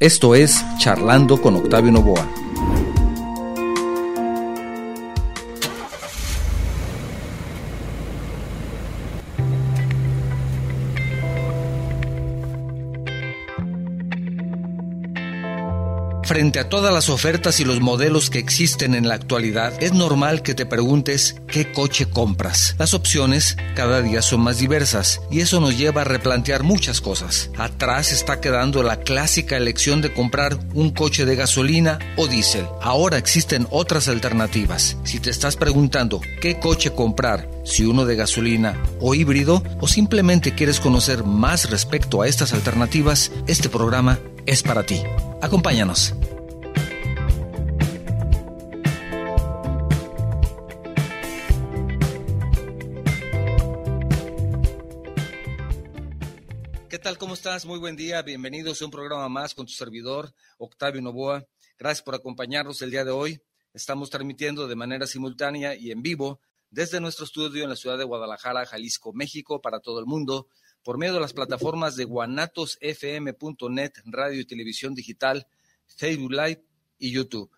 Esto es Charlando con Octavio Novoa. Frente a todas las ofertas y los modelos que existen en la actualidad, es normal que te preguntes qué coche compras. Las opciones cada día son más diversas y eso nos lleva a replantear muchas cosas. Atrás está quedando la clásica elección de comprar un coche de gasolina o diésel. Ahora existen otras alternativas. Si te estás preguntando qué coche comprar, si uno de gasolina o híbrido, o simplemente quieres conocer más respecto a estas alternativas, este programa es para ti. Acompáñanos. ¿Qué tal? ¿Cómo estás? Muy buen día. Bienvenidos a un programa más con tu servidor, Octavio Novoa. Gracias por acompañarnos el día de hoy. Estamos transmitiendo de manera simultánea y en vivo desde nuestro estudio en la ciudad de Guadalajara, Jalisco, México, para todo el mundo por medio de las plataformas de guanatosfm.net, radio y televisión digital, Facebook Live y YouTube.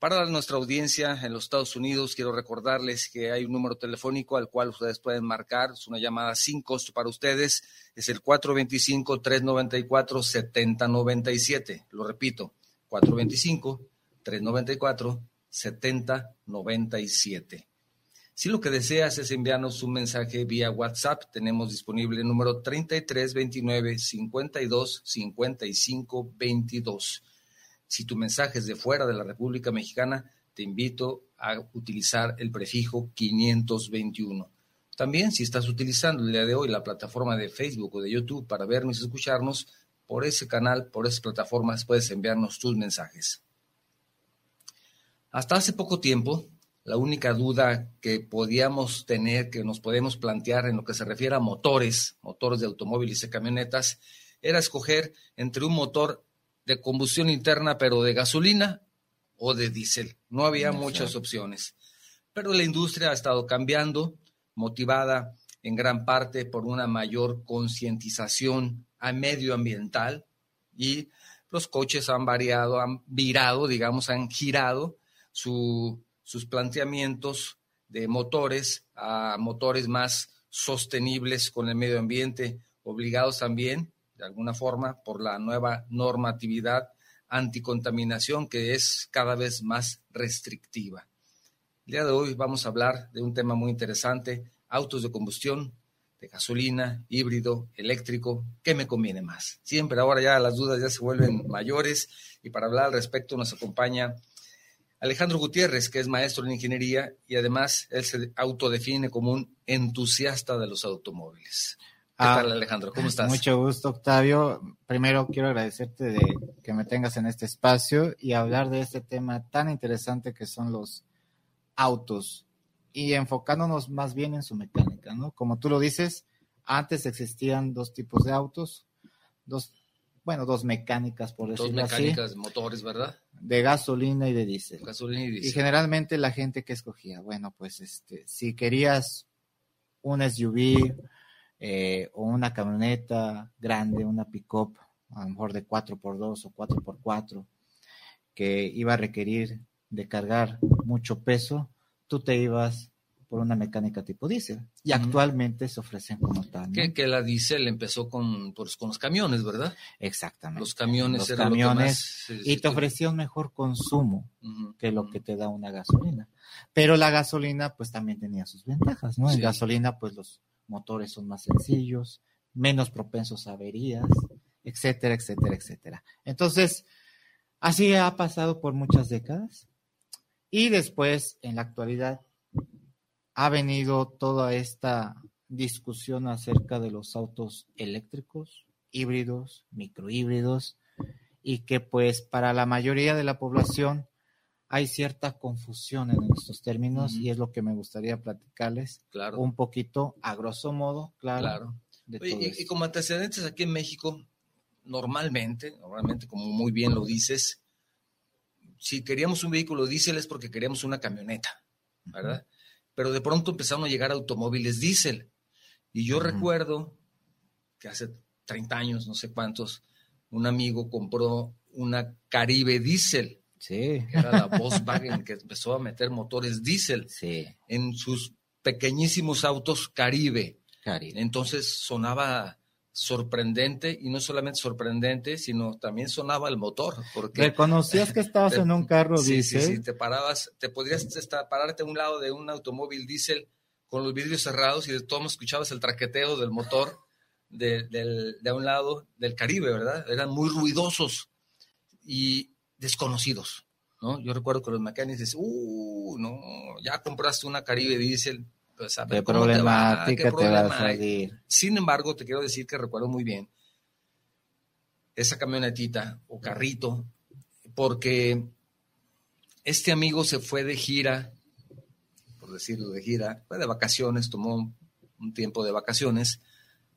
Para nuestra audiencia en los Estados Unidos, quiero recordarles que hay un número telefónico al cual ustedes pueden marcar. Es una llamada sin costo para ustedes. Es el 425-394-7097. Lo repito, 425-394-7097. Si lo que deseas es enviarnos un mensaje vía WhatsApp, tenemos disponible el número 3329 52 55 22. Si tu mensaje es de fuera de la República Mexicana, te invito a utilizar el prefijo 521. También si estás utilizando el día de hoy la plataforma de Facebook o de YouTube para vernos y escucharnos, por ese canal, por esas plataformas puedes enviarnos tus mensajes. Hasta hace poco tiempo, la única duda que podíamos tener, que nos podemos plantear en lo que se refiere a motores, motores de automóviles y camionetas, era escoger entre un motor de combustión interna, pero de gasolina o de diésel. No había muchas opciones. Pero la industria ha estado cambiando, motivada en gran parte por una mayor concientización a medioambiental y los coches han variado, han virado, digamos, han girado su sus planteamientos de motores a motores más sostenibles con el medio ambiente, obligados también, de alguna forma, por la nueva normatividad anticontaminación que es cada vez más restrictiva. El día de hoy vamos a hablar de un tema muy interesante, autos de combustión, de gasolina, híbrido, eléctrico, ¿qué me conviene más? Siempre ahora ya las dudas ya se vuelven mayores y para hablar al respecto nos acompaña Alejandro Gutiérrez, que es maestro en ingeniería y además él se autodefine como un entusiasta de los automóviles. ¿Qué ah, tal, Alejandro? ¿Cómo estás? Mucho gusto, Octavio. Primero quiero agradecerte de que me tengas en este espacio y hablar de este tema tan interesante que son los autos y enfocándonos más bien en su mecánica, ¿no? Como tú lo dices, antes existían dos tipos de autos, dos bueno, dos mecánicas, por decirlo así. Dos mecánicas, motores, ¿verdad? De gasolina y de diésel. Gasolina y diésel. Y generalmente la gente que escogía, bueno, pues este, si querías un SUV eh, o una camioneta grande, una pick-up, a lo mejor de 4x2 o 4x4, que iba a requerir de cargar mucho peso, tú te ibas por una mecánica tipo diésel. Y actualmente se ofrecen como tal. Que, la diésel empezó con, pues, con los camiones, ¿verdad? Exactamente. Los camiones los camiones y te ofrecía un mejor consumo que lo que te da una gasolina. Pero la gasolina pues también tenía sus ventajas, ¿no? En gasolina pues los motores son más sencillos, menos propensos a averías, etcétera, etcétera, etcétera. Entonces, así ha pasado por muchas décadas. Y después, en la actualidad, ha venido toda esta discusión acerca de los autos eléctricos, híbridos, microhíbridos, y que pues para la mayoría de la población hay cierta confusión en estos términos y es lo que me gustaría platicarles claro. un poquito a grosso modo, claro. y, como antecedentes aquí en México, normalmente, normalmente como muy bien lo dices, si queríamos un vehículo diésel es porque queríamos una camioneta, ¿verdad? Pero de pronto empezaron a llegar automóviles diésel. Y yo recuerdo que hace 30 años, no sé cuántos, un amigo compró una Caribe Diesel. Sí. era la Volkswagen que empezó a meter motores diésel sí. en sus pequeñísimos autos Caribe. Caribe. Entonces sonaba sorprendente y no solamente sorprendente, sino también sonaba el motor. Porque ¿Reconocías que estabas en un carro sí, diésel? Sí, sí, te parabas, te podrías estar, pararte a un lado de un automóvil diésel con los vidrios cerrados y de todo escuchabas el traqueteo del motor de, del, de un lado del Caribe, ¿verdad? Eran muy ruidosos y desconocidos, ¿no? Yo recuerdo que los mecánicos dicen, uh, no, ya compraste una Caribe diésel, pues a ver ¿Qué cómo te va, problemática qué te va a salir? Sin embargo, te quiero decir que recuerdo muy bien esa camionetita o carrito, porque este amigo se fue de gira, por decirlo de gira, fue de vacaciones, tomó un, un tiempo de vacaciones,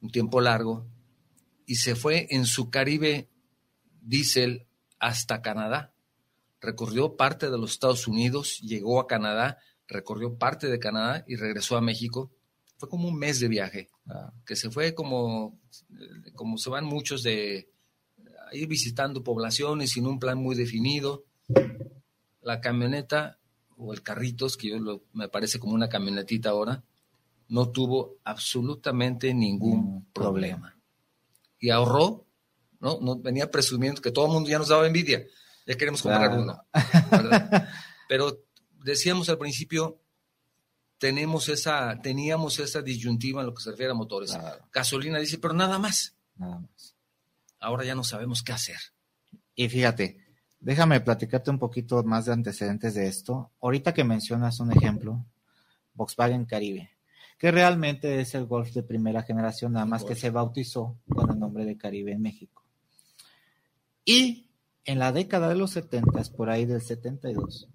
un tiempo largo, y se fue en su Caribe Diesel hasta Canadá. Recorrió parte de los Estados Unidos, llegó a Canadá, recorrió parte de Canadá y regresó a México. Fue como un mes de viaje, Ah, que se fue como, como se van muchos de a ir visitando poblaciones sin un plan muy definido. La camioneta o el carrito, es que yo lo- me parece como una camionetita ahora, no tuvo absolutamente ningún problema. Y ahorró, ¿no? no venía presumiendo que todo el mundo ya nos daba envidia, ya queremos comprar Claro. uno. ¿verdad? Pero decíamos al principio, tenemos esa, teníamos esa disyuntiva en lo que se refiere a motores. Claro. Gasolina dice, pero nada más. nada más. Ahora ya no sabemos qué hacer. Y fíjate, déjame platicarte un poquito más de antecedentes de esto. Ahorita que mencionas un ejemplo, Volkswagen Caribe, que realmente es el Golf de primera generación, nada más que se bautizó con el nombre de Caribe en México. Y en la década de los 70, por ahí del 72,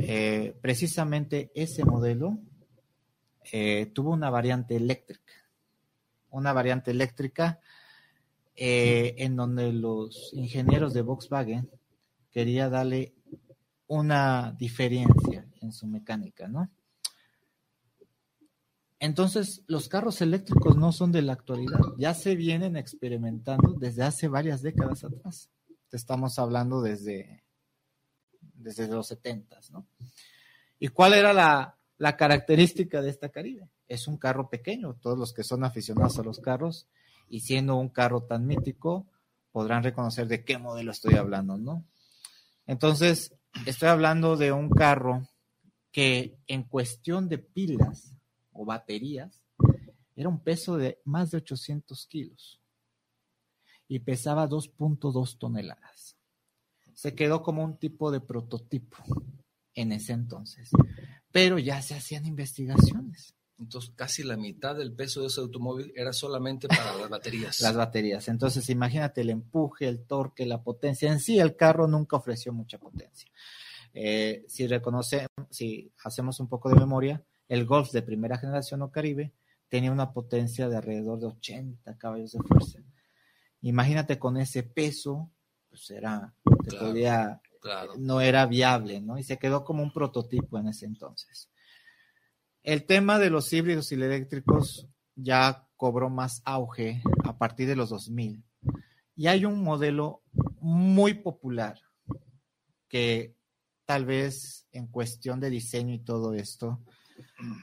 eh, precisamente ese modelo eh, tuvo una variante eléctrica. Una variante eléctrica eh, en donde los ingenieros de Volkswagen quería darle una diferencia en su mecánica, ¿no? Entonces, los carros eléctricos no son de la actualidad, ya se vienen experimentando desde hace varias décadas atrás. Estamos hablando desde, desde los 70, ¿no? ¿Y cuál era la, la característica de esta Caribe? Es un carro pequeño, todos los que son aficionados a los carros y siendo un carro tan mítico, podrán reconocer de qué modelo estoy hablando, ¿no? Entonces, estoy hablando de un carro que en cuestión de pilas o baterías era un peso de más de 800 kilos y pesaba 2.2 toneladas. Se quedó como un tipo de prototipo en ese entonces, pero ya se hacían investigaciones. Entonces, casi la mitad del peso de ese automóvil era solamente para las baterías. las baterías. Entonces, imagínate el empuje, el torque, la potencia. En sí, el carro nunca ofreció mucha potencia. Eh, si reconocemos, si hacemos un poco de memoria, el Golf de primera generación o Caribe tenía una potencia de alrededor de 80 caballos de fuerza. Imagínate con ese peso, pues era, te Claro. podía- Claro. no era viable, ¿no? Y se quedó como un prototipo en ese entonces. El tema de los híbridos y eléctricos ya cobró más auge a partir de los 2000. Y hay un modelo muy popular que tal vez en cuestión de diseño y todo esto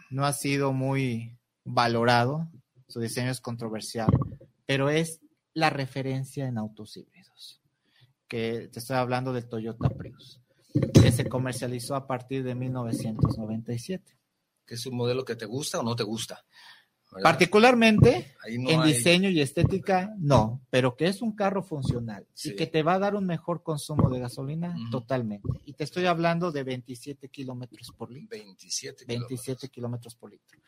no ha sido muy valorado. Su diseño es controversial, pero es la referencia en autos híbridos. Que te estoy hablando del Toyota Prius, que se comercializó a partir de 1997. ¿Que es un modelo que te gusta o no te gusta? ¿Verdad? Particularmente no en hay- diseño y estética, no, pero que es un carro funcional Sí. y que te va a dar un mejor consumo de gasolina, totalmente. Y te estoy hablando de 27 kilómetros por litro. 27 27 kilómetros por litro.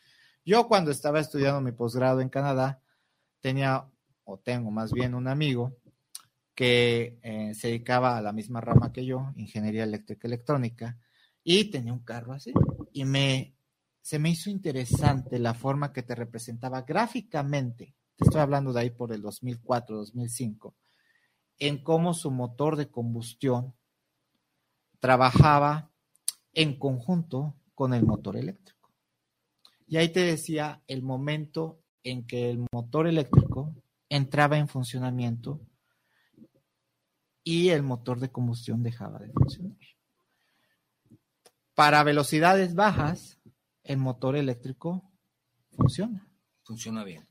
Yo cuando estaba estudiando mi posgrado en Canadá, tenía, o tengo más bien, un amigo que eh, se dedicaba a la misma rama que yo, ingeniería eléctrica electrónica, y tenía un carro así. Y me, se me hizo interesante la forma que te representaba gráficamente, te estoy hablando de ahí por el 2004, 2005, en cómo su motor de combustión trabajaba en conjunto con el motor eléctrico. Y ahí te decía el momento en que el motor eléctrico entraba en funcionamiento y el motor de combustión dejaba de funcionar. Para velocidades bajas, el motor eléctrico funciona. Funciona bien.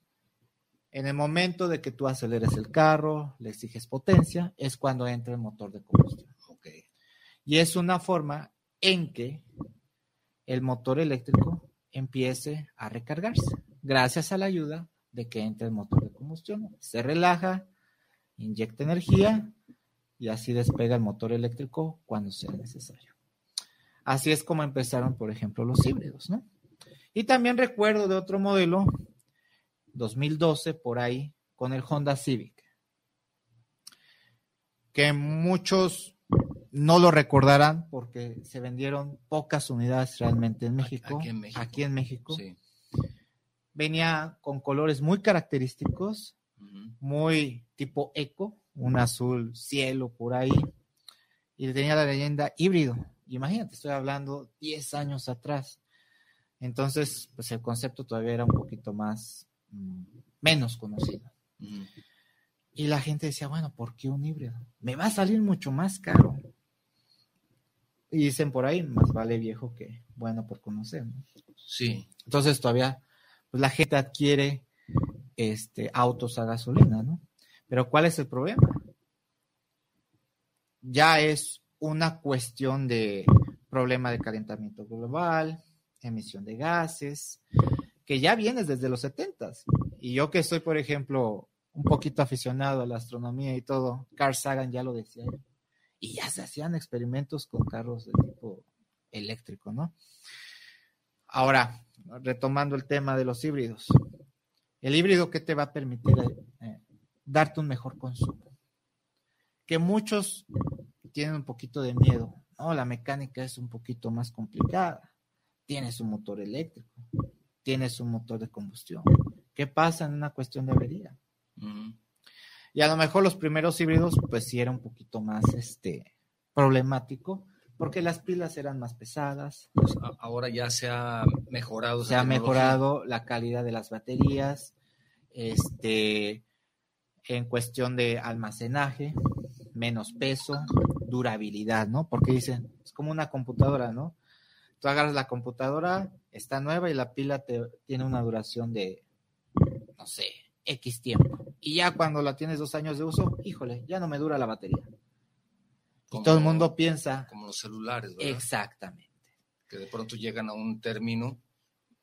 En el momento de que tú aceleres el carro, le exiges potencia, es cuando entra el motor de combustión. Okay. Y es una forma en que el motor eléctrico empiece a recargarse, gracias a la ayuda de que entre el motor de combustión. Se relaja, inyecta energía y así despega el motor eléctrico cuando sea necesario. Así es como empezaron, por ejemplo, los híbridos, ¿no? Y también recuerdo de otro modelo, 2012 por ahí, con el Honda Civic, que muchos no lo recordarán porque se vendieron pocas unidades realmente en México. Aquí en México. Aquí en México. Sí. Venía con colores muy característicos, muy tipo eco, un azul cielo por ahí, y tenía la leyenda híbrido. Imagínate, estoy hablando 10 años atrás. Entonces, pues el concepto todavía era un poquito más, mm, menos conocido. Y la gente decía, bueno, ¿por qué un híbrido? Me va a salir mucho más caro. Y dicen por ahí, más vale viejo que bueno por conocer. Sí. Entonces todavía, pues la gente adquiere este, autos a gasolina, ¿no? Pero ¿cuál es el problema? Ya es una cuestión de problema de calentamiento global, emisión de gases, que ya viene desde los 70 Y yo que soy, por ejemplo, un poquito aficionado a la astronomía y todo, Carl Sagan ya lo decía. Y ya se hacían experimentos con carros de tipo eléctrico, ¿no? Ahora, retomando el tema de los híbridos. El híbrido que te va a permitir eh, darte un mejor consumo. Que muchos tienen un poquito de miedo. No, la mecánica es un poquito más complicada tienes un motor eléctrico, tienes un motor de combustión. ¿Qué pasa en una cuestión de avería? Y a lo mejor los primeros híbridos, pues sí era un poquito más este, problemático, porque las pilas eran más pesadas. Pues ahora ya se ha mejorado. Se ha mejorado la calidad de las baterías, este, en cuestión de almacenaje, menos peso, durabilidad, ¿no? Porque dicen, es como una computadora, ¿no? Tú agarras la computadora, está nueva y la pila te, tiene una duración de, no sé, X tiempo. Y ya cuando la tienes dos años de uso, híjole, ya no me dura la batería. y todo el mundo piensa. Como los celulares, ¿verdad? Exactamente. Que de pronto llegan a un término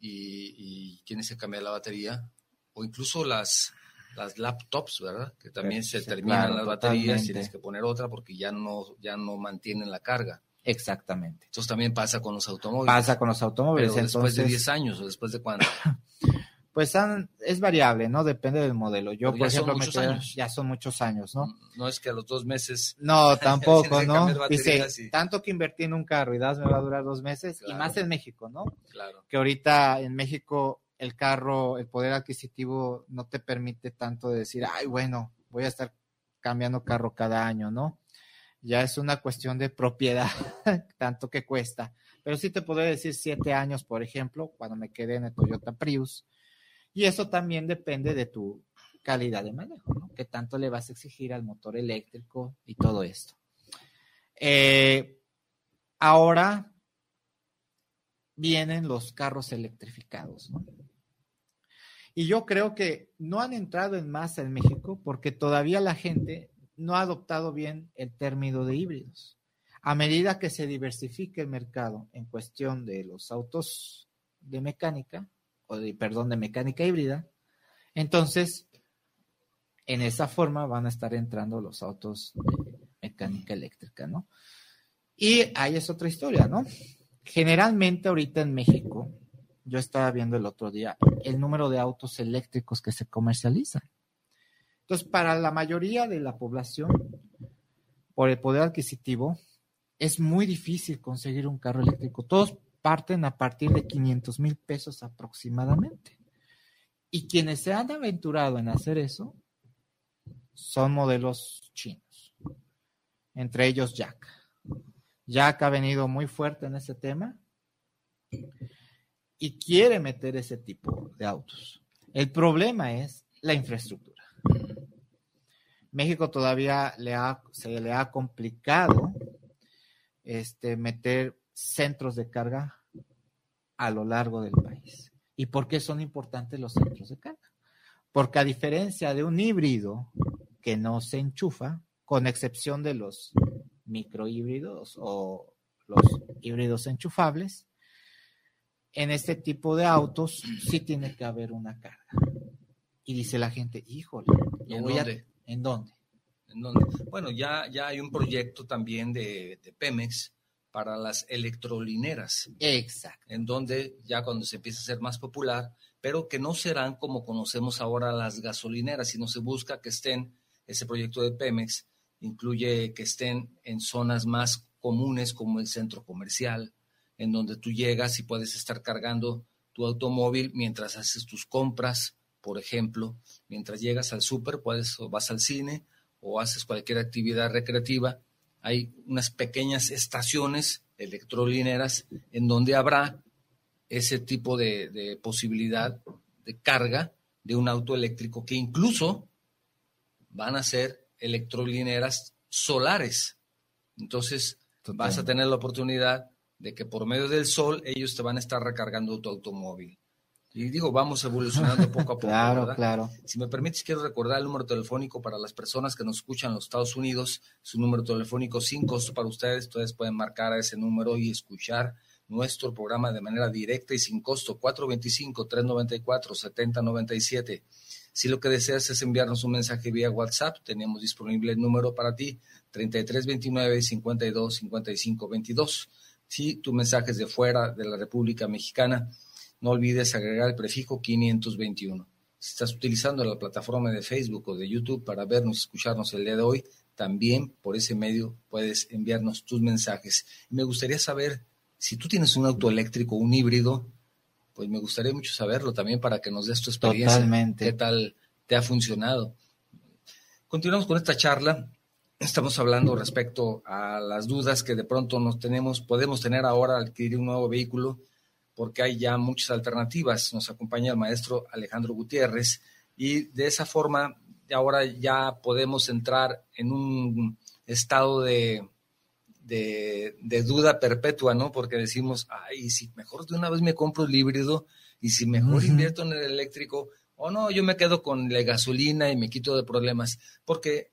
y, y tienes que cambiar la batería. O incluso las, las laptops, ¿verdad? Que también se terminan las baterías y tienes que poner otra porque ya no, ya no mantienen la carga. Exactamente. Entonces también pasa con los automóviles. Pasa con los automóviles. Pero después de 10 años o después de cuándo. Pues es variable, ¿no? Depende del modelo. Yo, por ejemplo, me ya son muchos años, ¿no? Mm, no es que a los dos meses. No, tampoco, ¿no? Dice, tanto que invertí en un carro y das me va a durar dos meses, y más en México, ¿no? Claro. Que ahorita en México el carro, el poder adquisitivo no te permite tanto de decir, ay, bueno, voy a estar cambiando carro cada año, ¿no? ya es una cuestión de propiedad, tanto que cuesta. Pero sí te podría decir siete años, por ejemplo, cuando me quedé en el Toyota Prius. Y eso también depende de tu calidad de manejo, ¿no? ¿Qué tanto le vas a exigir al motor eléctrico y todo esto? Eh, ahora vienen los carros electrificados, ¿no? Y yo creo que no han entrado en masa en México porque todavía la gente no ha adoptado bien el término de híbridos. A medida que se diversifique el mercado en cuestión de los autos de mecánica, o de, perdón, de mecánica híbrida, entonces en esa forma van a estar entrando los autos de mecánica eléctrica, ¿no? Y ahí es otra historia, ¿no? Generalmente ahorita en México, yo estaba viendo el otro día el número de autos eléctricos que se comercializan. Entonces, para la mayoría de la población, por el poder adquisitivo, es muy difícil conseguir un carro eléctrico. Todos parten a partir de 500 mil pesos aproximadamente. Y quienes se han aventurado en hacer eso son modelos chinos, entre ellos Jack. Jack ha venido muy fuerte en ese tema y quiere meter ese tipo de autos. El problema es la infraestructura. México todavía se le ha complicado este, meter centros de carga a lo largo del país. ¿Y por qué son importantes los centros de carga? Porque a diferencia de un híbrido que no se enchufa, con excepción de los microhíbridos o los híbridos enchufables, en este tipo de autos sí tiene que haber una carga. Y dice la gente, híjole, ¿en, dónde? ¿en dónde? ¿En dónde? Bueno, ya, ya hay un proyecto también de, de Pemex para las electrolineras. Exacto. En donde ya cuando se empieza a ser más popular, pero que no serán como conocemos ahora las gasolineras, sino se busca que estén, ese proyecto de Pemex incluye que estén en zonas más comunes como el centro comercial, en donde tú llegas y puedes estar cargando tu automóvil mientras haces tus compras, por ejemplo, mientras llegas al súper, puedes o vas al cine o haces cualquier actividad recreativa, hay unas pequeñas estaciones electrolineras en donde habrá ese tipo de, de, posibilidad de carga de un auto eléctrico que incluso van a ser electrolineras solares. Entonces vas a tener la oportunidad de que por medio del sol ellos te van a estar recargando tu automóvil. Y digo, vamos evolucionando poco a poco. claro, claro. Si me permites, quiero recordar el número telefónico para las personas que nos escuchan en los Estados Unidos. Su número telefónico sin costo para ustedes. Ustedes pueden marcar a ese número y escuchar nuestro programa de manera directa y sin costo. 425-394-7097. Si lo que deseas es enviarnos un mensaje vía WhatsApp, tenemos disponible el número para ti, 3329-525522. Si tu mensaje es de fuera de la República Mexicana, no olvides agregar el prefijo 521. Si estás utilizando la plataforma de Facebook o de YouTube para vernos y escucharnos el día de hoy, también por ese medio puedes enviarnos tus mensajes. Me gustaría saber si tú tienes un auto eléctrico, un híbrido, pues me gustaría mucho saberlo también para que nos des tu experiencia. Totalmente. ¿Qué tal te ha funcionado? Continuamos con esta charla. Estamos hablando respecto a las dudas que de pronto nos tenemos, podemos tener ahora al adquirir un nuevo vehículo, porque hay ya muchas alternativas. Nos acompaña el maestro Alejandro Gutiérrez y de esa forma ahora ya podemos entrar en un estado de, de, de, duda perpetua, ¿no? Porque decimos, ay, si mejor de una vez me compro el híbrido y si mejor uh -huh. invierto en el eléctrico, o no, yo me quedo con la gasolina y me quito de problemas, porque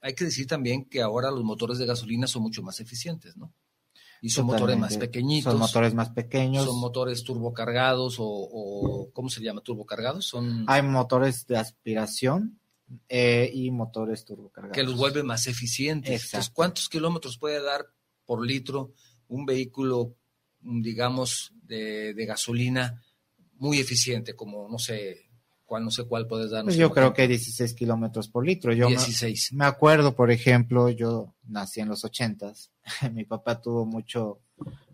hay que decir también que ahora los motores de gasolina son mucho más eficientes, ¿no? Y son Totalmente. motores más pequeñitos. Son motores más pequeños. Son motores turbocargados o, o ¿cómo se llama? Turbocargados. Son... Hay motores de aspiración eh, y motores turbocargados. Que los vuelve más eficientes. Exacto. Entonces, ¿cuántos kilómetros puede dar por litro un vehículo, digamos, de, de gasolina muy eficiente, como, no sé, cuál, no sé cuál puedes dar. Pues yo creo que 16 kilómetros por litro. Yo 16. Me, me, acuerdo, por ejemplo, yo nací en los 80s. Mi papá tuvo mucho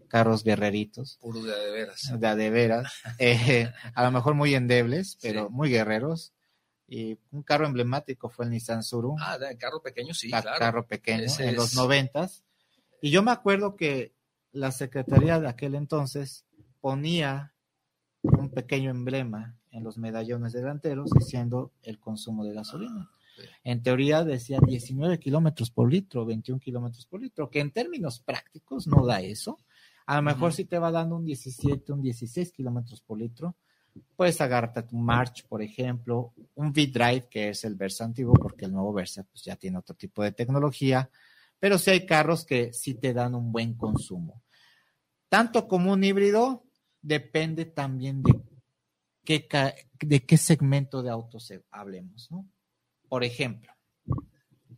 carros guerreritos. Puro de de veras. De de veras. eh, a lo mejor muy endebles, pero sí. muy guerreros. Y un carro emblemático fue el Nissan Suru. Ah, de carro pequeño, sí, claro. Carro pequeño, Ese en es... los noventas. Y yo me acuerdo que la secretaría de aquel entonces ponía un pequeño emblema en los medallones delanteros diciendo el consumo de gasolina. En teoría decía 19 kilómetros por litro, 21 kilómetros por litro, que en términos prácticos no da eso. A lo mejor uh -huh. si te va dando un 17, un 16 kilómetros por litro, puedes agarrarte tu March, por ejemplo, un V-Drive, que es el Versa antiguo, porque el nuevo Versa pues, ya tiene otro tipo de tecnología, pero sí hay carros que sí te dan un buen consumo. Tanto como un híbrido, depende también de qué, de qué segmento de autos hablemos, ¿no? Por ejemplo,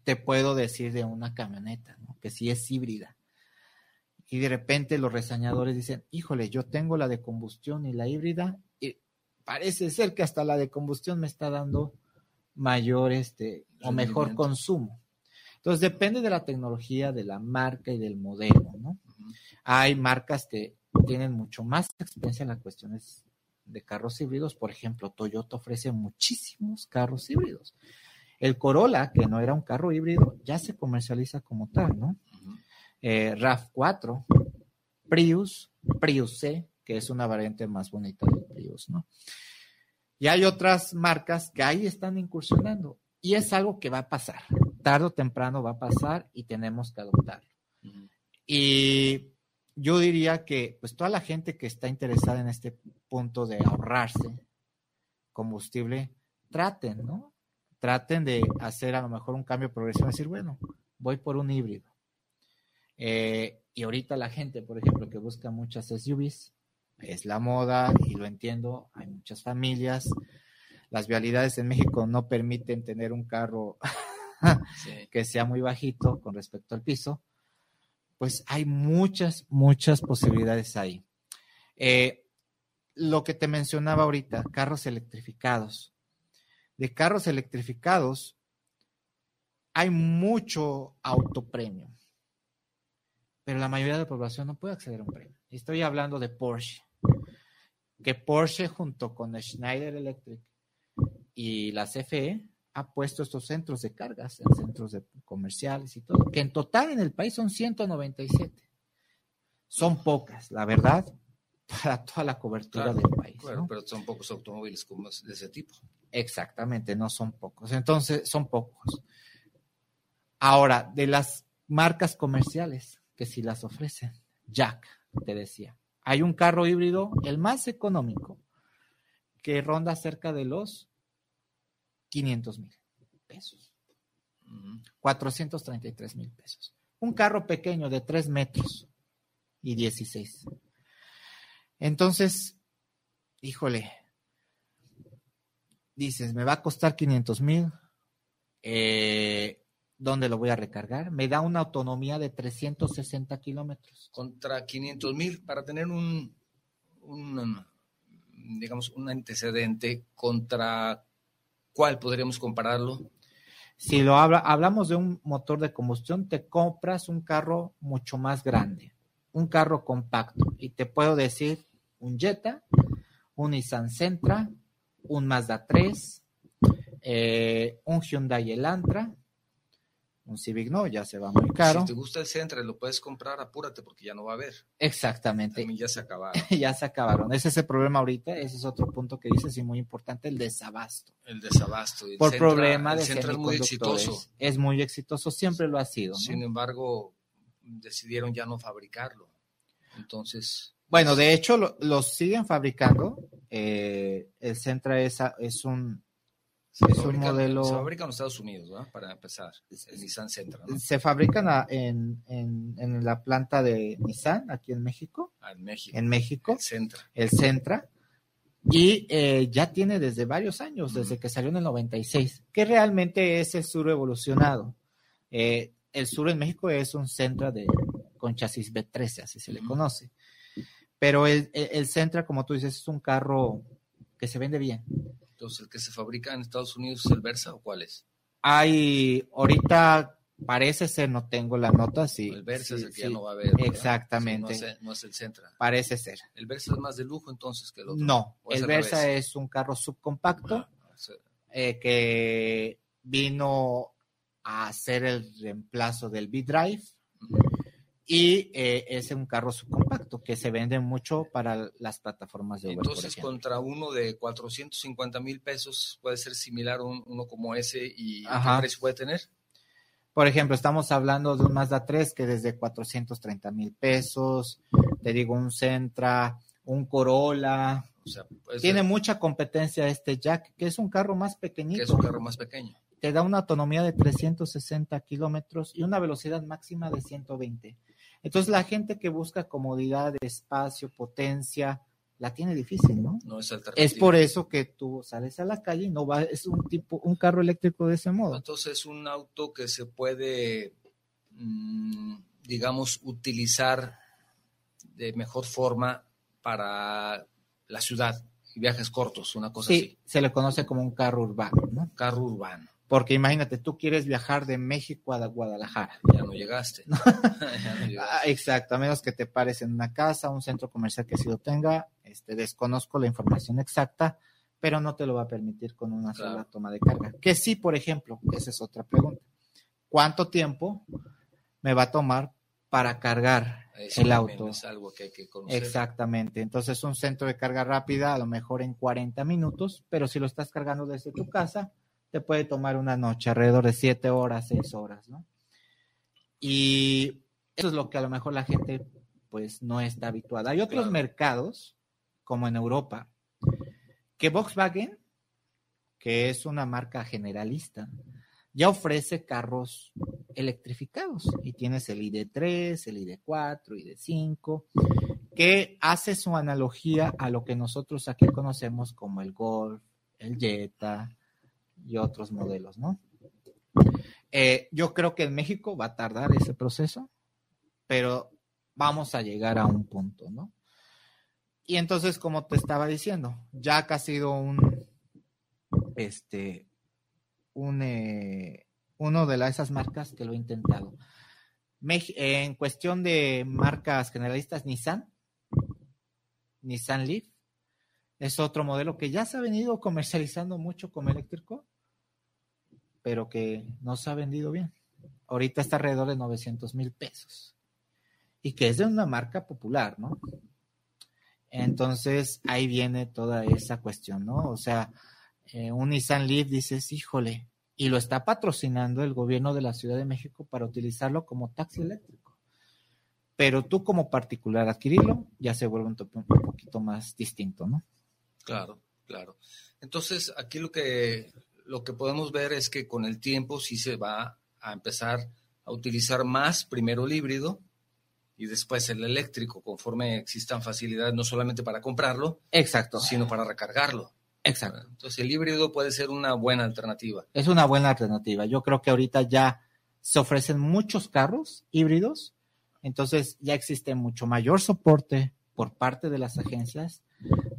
te puedo decir de una camioneta, ¿no? Que si es híbrida. Y de repente los resañadores dicen, híjole, yo tengo la de combustión y la híbrida, parece ser que hasta la de combustión me está dando mayor este, o mejor consumo. Entonces depende de la tecnología, de la marca y del modelo, ¿no? Hay marcas que tienen mucho más experiencia en las cuestiones de carros híbridos. Por ejemplo, Toyota ofrece muchísimos carros híbridos. El Corolla, que no era un carro híbrido, ya se comercializa como tal, ¿no? Eh, RAV4, Prius, Prius C, que es una variante más bonita del ¿no? Y hay otras marcas que ahí están incursionando. Y es algo que va a pasar, tarde o temprano va a pasar y tenemos que adoptarlo. Y yo diría que pues toda la gente que está interesada en este punto de ahorrarse combustible, traten, ¿no? Traten de hacer a lo mejor un cambio progresivo, decir, bueno, voy por un híbrido. Eh, y ahorita la gente, por ejemplo, que busca muchas SUVs, es la moda y lo entiendo, hay muchas familias. Las vialidades en México no permiten tener un carro que sea muy bajito con respecto al piso pues hay muchas, muchas posibilidades ahí. Eh, lo que te mencionaba ahorita, carros electrificados. De carros electrificados hay mucho autopremio, pero la mayoría de la población no puede acceder a un premio. Estoy hablando de Porsche, que Porsche junto con Schneider Electric y la CFE ha puesto estos centros de cargas en centros de comerciales y todo, que en total en el país son 197. Son pocas, la verdad, para toda la cobertura del país. pero son pocos automóviles como de ese tipo. Exactamente, no son pocos. Entonces, son pocos. Ahora, de las marcas comerciales que sí las ofrecen, Jack, te decía, hay un carro híbrido, el más económico, que ronda cerca de los 500 mil pesos. 433 mil pesos. Un carro pequeño de 3 metros y 16. Entonces, híjole, dices, me va a costar 500 mil. Eh, ¿Dónde lo voy a recargar? Me da una autonomía de 360 kilómetros. Contra 500 mil para tener un, un, digamos, un antecedente contra ¿Cuál podríamos compararlo? Si lo habla, hablamos de un motor de combustión, te compras un carro mucho más grande, un carro compacto. Y te puedo decir un Jetta, un Nissan Sentra, un Mazda 3, eh, un Hyundai Elantra, un Civic no, ya se va muy caro. Si te gusta el Centra, lo puedes comprar, apúrate porque ya no va a haber. Exactamente. También ya se acabaron. ya se acabaron. Ese es el problema ahorita, ese es otro punto que dices y muy importante, el desabasto. El desabasto. Por problema de Centra es muy exitoso. Es muy exitoso, siempre lo ha sido. Sin embargo, decidieron ya no fabricarlo. Entonces... Bueno, de hecho, lo, siguen fabricando. Eh, el Centra es, es un es un modelo. Se fabrica en Estados Unidos, ¿no? Para empezar, el Nissan Sentra. ¿no? Se fabrican en, en, en, la planta de Nissan, aquí en México. Ah, en México. En México. El Sentra. El Sentra. Y eh, ya tiene desde varios años, desde que salió en el 96, que realmente es el sur evolucionado. Eh, el sur en México es un Sentra de, con chasis B13, así se le conoce. Pero el, el, el Sentra, como tú dices, es un carro que se vende bien entonces, ¿el que se fabrica en Estados Unidos es el Versa o cuál es? Hay, ahorita parece ser, no tengo la nota, sí. El Versa es el que ya no va a haber. Exactamente. no, es, el Centra. Parece ser. ¿El Versa es más de lujo entonces que el otro? No, el Versa es un carro subcompacto ah, eh, que vino a ser el reemplazo del B-Drive y eh, es un carro subcompacto que se vende mucho para las plataformas de Uber. Entonces, contra uno de 450 mil pesos puede ser similar un, uno como ese y ¿qué precio puede tener? Por ejemplo, estamos hablando de un Mazda 3 que desde 430 mil pesos, te digo un Centra, un Corolla. O sea, tiene mucha competencia este Jack, que es un carro más pequeñito. es un carro más pequeño. Te da una autonomía de 360 kilómetros y una velocidad máxima de 120. Entonces la gente que busca comodidad, espacio, potencia, la tiene difícil, ¿no? No es Es por eso que tú sales a la calle y no va, es un tipo, un carro eléctrico de ese modo. Entonces es un auto que se puede, mm, digamos, utilizar de mejor forma para la ciudad y viajes cortos, una cosa sí, se le conoce como un carro urbano, ¿no? Carro urbano. Porque imagínate, tú quieres viajar de México a Guadalajara. Ya no llegaste. Ah, exacto, a menos que te pares en una casa, un centro comercial que sí lo tenga. Este, desconozco la información exacta, pero no te lo va a permitir con una sola toma de carga. Que sí, por ejemplo, esa es otra pregunta. ¿Cuánto tiempo me va a tomar para cargar el auto? Es algo que hay que conocer. Exactamente. Entonces, un centro de carga rápida, a lo mejor en 40 minutos, pero si lo estás cargando desde tu casa, te puede tomar una noche, alrededor de siete horas, seis horas, ¿no? Y eso es lo que a lo mejor la gente pues no está habituada. Hay otros mercados, como en Europa, que Volkswagen, que es una marca generalista, ya ofrece carros electrificados y tienes el ID3, el ID4, ID5, que hace su analogía a lo que nosotros aquí conocemos como el Golf, el Jetta y otros modelos, ¿no? Eh, yo creo que en México va a tardar ese proceso, pero vamos a llegar a un punto, ¿no? Y entonces, como te estaba diciendo, Jack ha sido un, este, un, eh, uno de esas marcas que lo he intentado. en cuestión de marcas generalistas, Nissan, Nissan Leaf, es otro modelo que ya se ha venido comercializando mucho como eléctrico, pero que no se ha vendido bien. Ahorita está alrededor de 900 mil pesos. Y que es de una marca popular, ¿no? Entonces ahí viene toda esa cuestión, ¿no? O sea, eh, un Nissan Leaf dices, híjole, y lo está patrocinando el gobierno de la Ciudad de México para utilizarlo como taxi eléctrico. Pero tú como particular adquirirlo ya se vuelve un, un poquito más distinto, ¿no? Claro, claro. Entonces, aquí lo que, lo que podemos ver es que con el tiempo sí se va a empezar a utilizar más primero el híbrido y después el eléctrico, conforme existan facilidades no solamente para comprarlo, exacto, sino para recargarlo. Exacto. Entonces el híbrido puede ser una buena alternativa. Es una buena alternativa. Yo creo que ahorita ya se ofrecen muchos carros híbridos, entonces ya existe mucho mayor soporte por parte de las agencias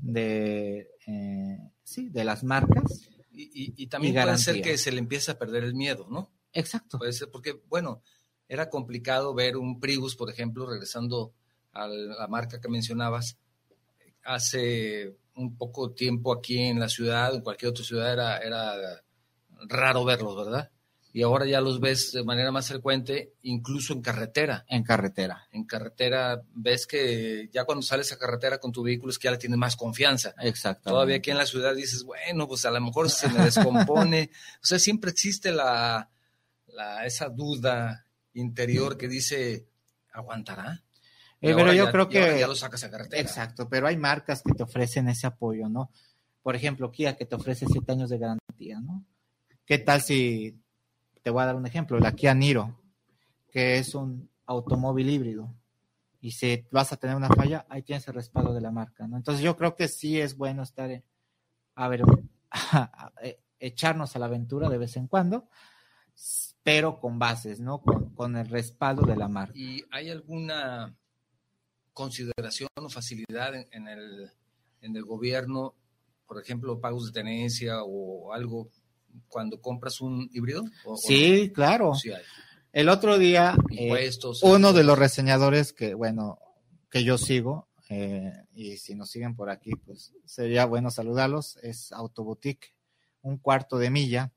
de, eh, sí, de las marcas. Y, también puede ser que se le empiece a perder el miedo, ¿no? Exacto. Puede ser porque, bueno, era complicado ver un Prius, por ejemplo, regresando a la marca que mencionabas, hace un poco tiempo aquí en la ciudad, en cualquier otra ciudad, era, era raro verlos, ¿verdad? Y ahora ya los ves de manera más frecuente, incluso en carretera. En carretera. En carretera ves que ya cuando sales a carretera con tu vehículo es que ya le tienes más confianza. Exacto. Todavía aquí en la ciudad dices, bueno, pues a lo mejor se me descompone. o sea, siempre existe la, la, esa duda interior que dice, ¿aguantará? Eh, pero yo creo que... Ya lo sacas a carretera. Exacto, pero hay marcas que te ofrecen ese apoyo, ¿no? Por ejemplo, Kia que te ofrece siete años de garantía, ¿no? ¿Qué tal si te voy a dar un ejemplo, la Kia Niro, que es un automóvil híbrido. Y si vas a tener una falla, ahí tienes el respaldo de la marca, ¿no? Entonces yo creo que sí es bueno estar, a ver, e, echarnos a la aventura de vez en cuando, pero con bases, ¿no? Con, el respaldo de la marca. ¿Y hay alguna consideración o facilidad en, el, en el gobierno, por ejemplo, pagos de tenencia o algo cuando compras un híbrido? sí, claro. El otro día, eh, uno de los reseñadores que, bueno, que yo sigo, eh, y si nos siguen por aquí, pues sería bueno saludarlos, es Autoboutique, un cuarto de milla,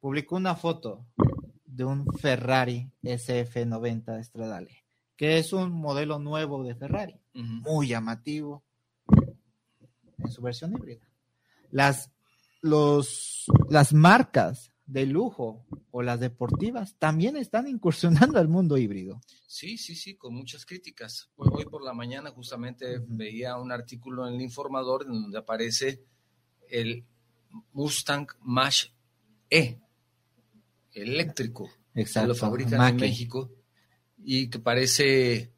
publicó una foto de un Ferrari SF90 Stradale, que es un modelo nuevo de Ferrari, muy llamativo en su versión híbrida. Las los, las marcas de lujo o las deportivas también están incursionando al mundo híbrido. Sí, sí, sí, con muchas críticas. Hoy por la mañana justamente veía un artículo en el informador donde aparece el Mustang Mach E, eléctrico, Exacto, lo fabrican en México y que parece eh,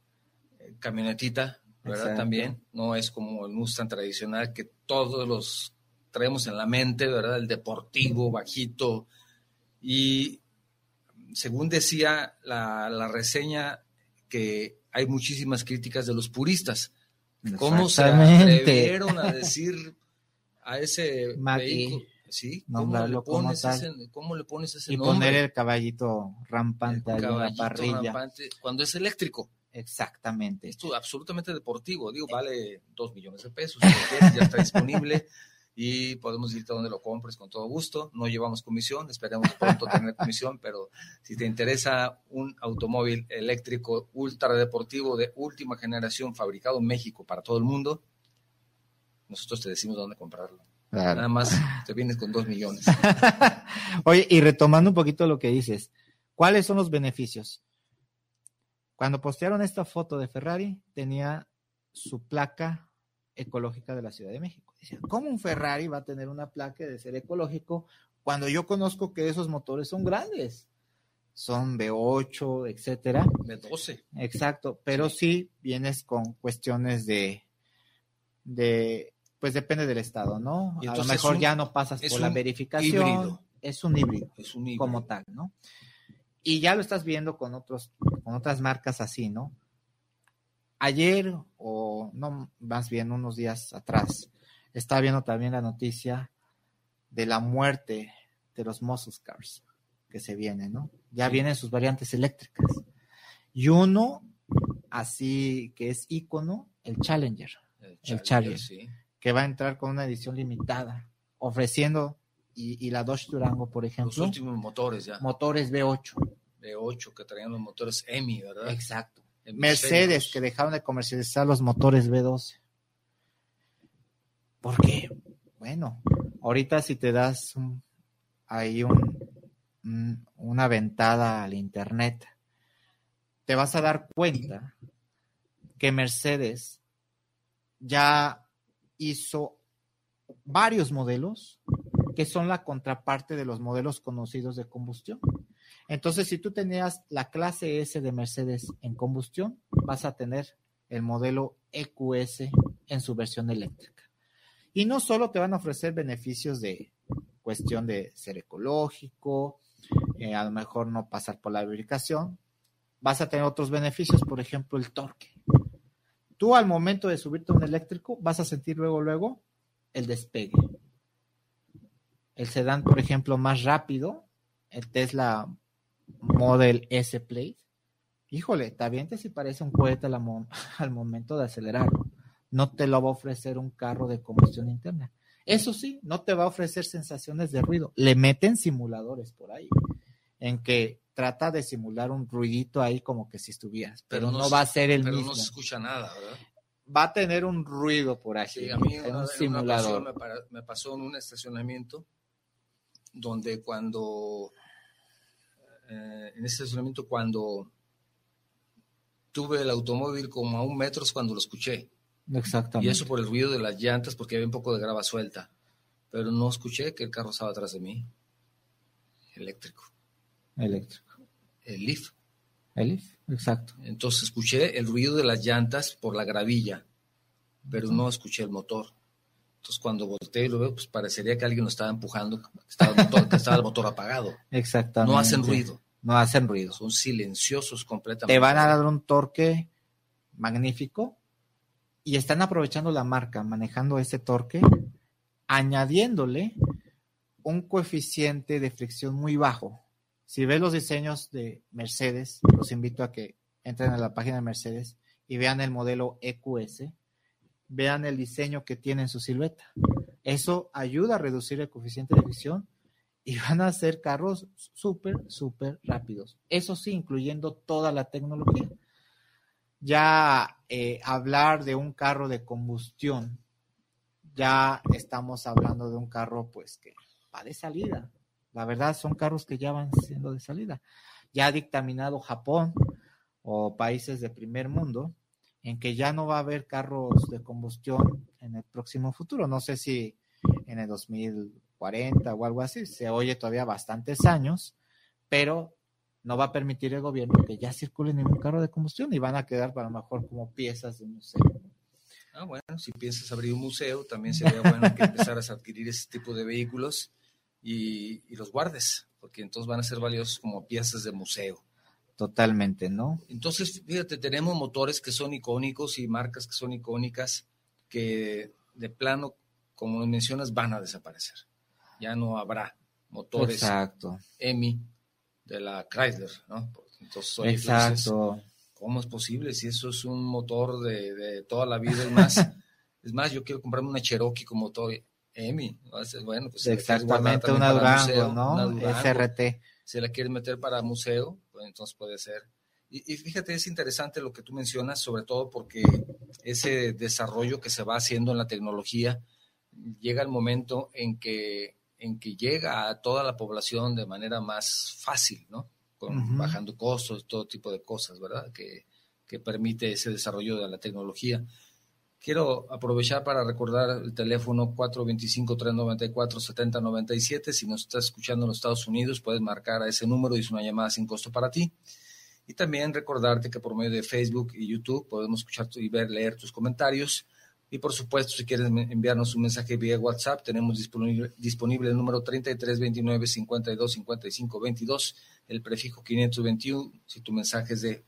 camionetita, ¿verdad? También no es como el Mustang tradicional que todos los traemos en la mente, ¿verdad? El deportivo, bajito. Y según decía la, reseña, que hay muchísimas críticas de los puristas. ¿Cómo se atrevieron a decir a ese vehículo? ¿Sí? ¿Cómo le, pones ese, ¿Cómo le pones ese y poner el caballito rampante en la parrilla. cuando es eléctrico. Exactamente. Esto absolutamente deportivo. Digo, vale dos millones de pesos. ya está disponible. y podemos irte a donde lo compres con todo gusto. No llevamos comisión, esperemos pronto tener comisión, pero si te interesa un automóvil eléctrico ultra deportivo de última generación fabricado en México para todo el mundo, nosotros te decimos dónde comprarlo. Nada más te vienes con dos millones. Oye, y retomando un poquito lo que dices, ¿cuáles son los beneficios? Cuando postearon esta foto de Ferrari, tenía su placa ecológica de la Ciudad de México. ¿Cómo un Ferrari va a tener una placa de ser ecológico cuando yo conozco que esos motores son grandes? Son V8, etcétera. V12. Exacto, pero sí vienes con cuestiones de, de pues depende del estado, ¿no? A lo mejor ya no pasas por la verificación. Híbrido. Es un híbrido. Es un híbrido. Como tal, ¿no? Y ya lo estás viendo con otros, con otras marcas así, ¿no? Ayer, o no, más bien unos días atrás, estaba viendo también la noticia de la muerte de los muscle cars que se vienen, ¿no? Ya vienen sus variantes eléctricas. Y uno, así que es ícono, el Challenger. El Challenger, que va a entrar con una edición limitada, ofreciendo y, la Dodge Durango, por ejemplo. Los últimos motores ya. Motores V8. V8 que traían los motores EMI, ¿verdad? Exacto. Mercedes, que dejaron de comercializar los motores V12. ¿Por qué? Bueno, ahorita si te das ahí un, una ventada al internet, te vas a dar cuenta que Mercedes ya hizo varios modelos que son la contraparte de los modelos conocidos de combustión. Entonces, si tú tenías la clase S de Mercedes en combustión, vas a tener el modelo EQS en su versión eléctrica. Y no solo te van a ofrecer beneficios de cuestión de ser ecológico, eh, a lo mejor no pasar por la verificación, vas a tener otros beneficios, por ejemplo, el torque. Tú al momento de subirte a un eléctrico vas a sentir luego, luego el despegue el sedán, por ejemplo, más rápido, el Tesla Model S Plate, híjole, también te si parece un cohete al, momento de acelerarlo. No te lo va a ofrecer un carro de combustión interna. Eso sí, no te va a ofrecer sensaciones de ruido. Le meten simuladores por ahí, en que trata de simular un ruidito ahí como que si estuvieras, pero, no, va a ser el mismo. Pero no se escucha nada, ¿verdad? Va a tener un ruido por ahí. Sí, a mí en un simulador. me pasó en un estacionamiento donde cuando, eh, en ese estacionamiento, cuando tuve el automóvil como a un metro es cuando lo escuché. Exactamente. Y eso por el ruido de las llantas, porque había un poco de grava suelta. Pero no escuché que el carro estaba atrás de mí. Eléctrico. Eléctrico. El Leaf. El Leaf, exacto. Entonces escuché el ruido de las llantas por la gravilla, pero no escuché el motor. Entonces cuando volteo y lo veo, pues parecería que alguien lo estaba empujando, que estaba el motor, apagado. Exactamente. No hacen ruido. No hacen ruido. Son silenciosos completamente. Te van a dar un torque magnífico y están aprovechando la marca, manejando ese torque, añadiéndole un coeficiente de fricción muy bajo. Si ves los diseños de Mercedes, los invito a que entren a la página de Mercedes y vean el modelo EQS vean el diseño que tiene en su silueta. Eso ayuda a reducir el coeficiente de fricción y van a ser carros súper, súper rápidos. Eso sí, incluyendo toda la tecnología. Ya eh, hablar de un carro de combustión, ya estamos hablando de un carro pues que va de salida. La verdad son carros que ya van siendo de salida. Ya ha dictaminado Japón o países de primer mundo en que ya no va a haber carros de combustión en el próximo futuro. No sé si en el 2040 o algo así, se oye todavía bastantes años, pero no va a permitir el gobierno que ya circule ningún carro de combustión y van a quedar para lo mejor como piezas de museo. Ah, bueno, si piensas abrir un museo, también sería bueno que empezaras a adquirir ese tipo de vehículos y, y los guardes, porque entonces van a ser valiosos como piezas de museo. Totalmente, ¿no? Entonces, fíjate, tenemos motores que son icónicos y marcas que son icónicas que de plano, como mencionas, van a desaparecer. Ya no habrá motores Exacto. EMI de la Chrysler, ¿no? Entonces, Exacto. ¿cómo es posible si eso es un motor de, toda la vida? Es más, es más, yo quiero comprarme una Cherokee con motor EMI. Bueno, pues Exactamente, una Durango, ¿no? SRT. Si la quieres meter para museo, pues entonces puede ser. Y, fíjate, es interesante lo que tú mencionas, sobre todo porque ese desarrollo que se va haciendo en la tecnología llega el momento en que, en que llega a toda la población de manera más fácil, ¿no? Con, Bajando costos, todo tipo de cosas, ¿verdad? Que, que permite ese desarrollo de la tecnología. Quiero aprovechar para recordar el teléfono 425-394-7097. Si nos estás escuchando en los Estados Unidos, puedes marcar a ese número y es una llamada sin costo para ti. Y también recordarte que por medio de Facebook y YouTube podemos escuchar y ver, leer tus comentarios. Y por supuesto, si quieres enviarnos un mensaje vía WhatsApp, tenemos disponible, disponible el número 3329 52 22, el prefijo 521, si tu mensaje es de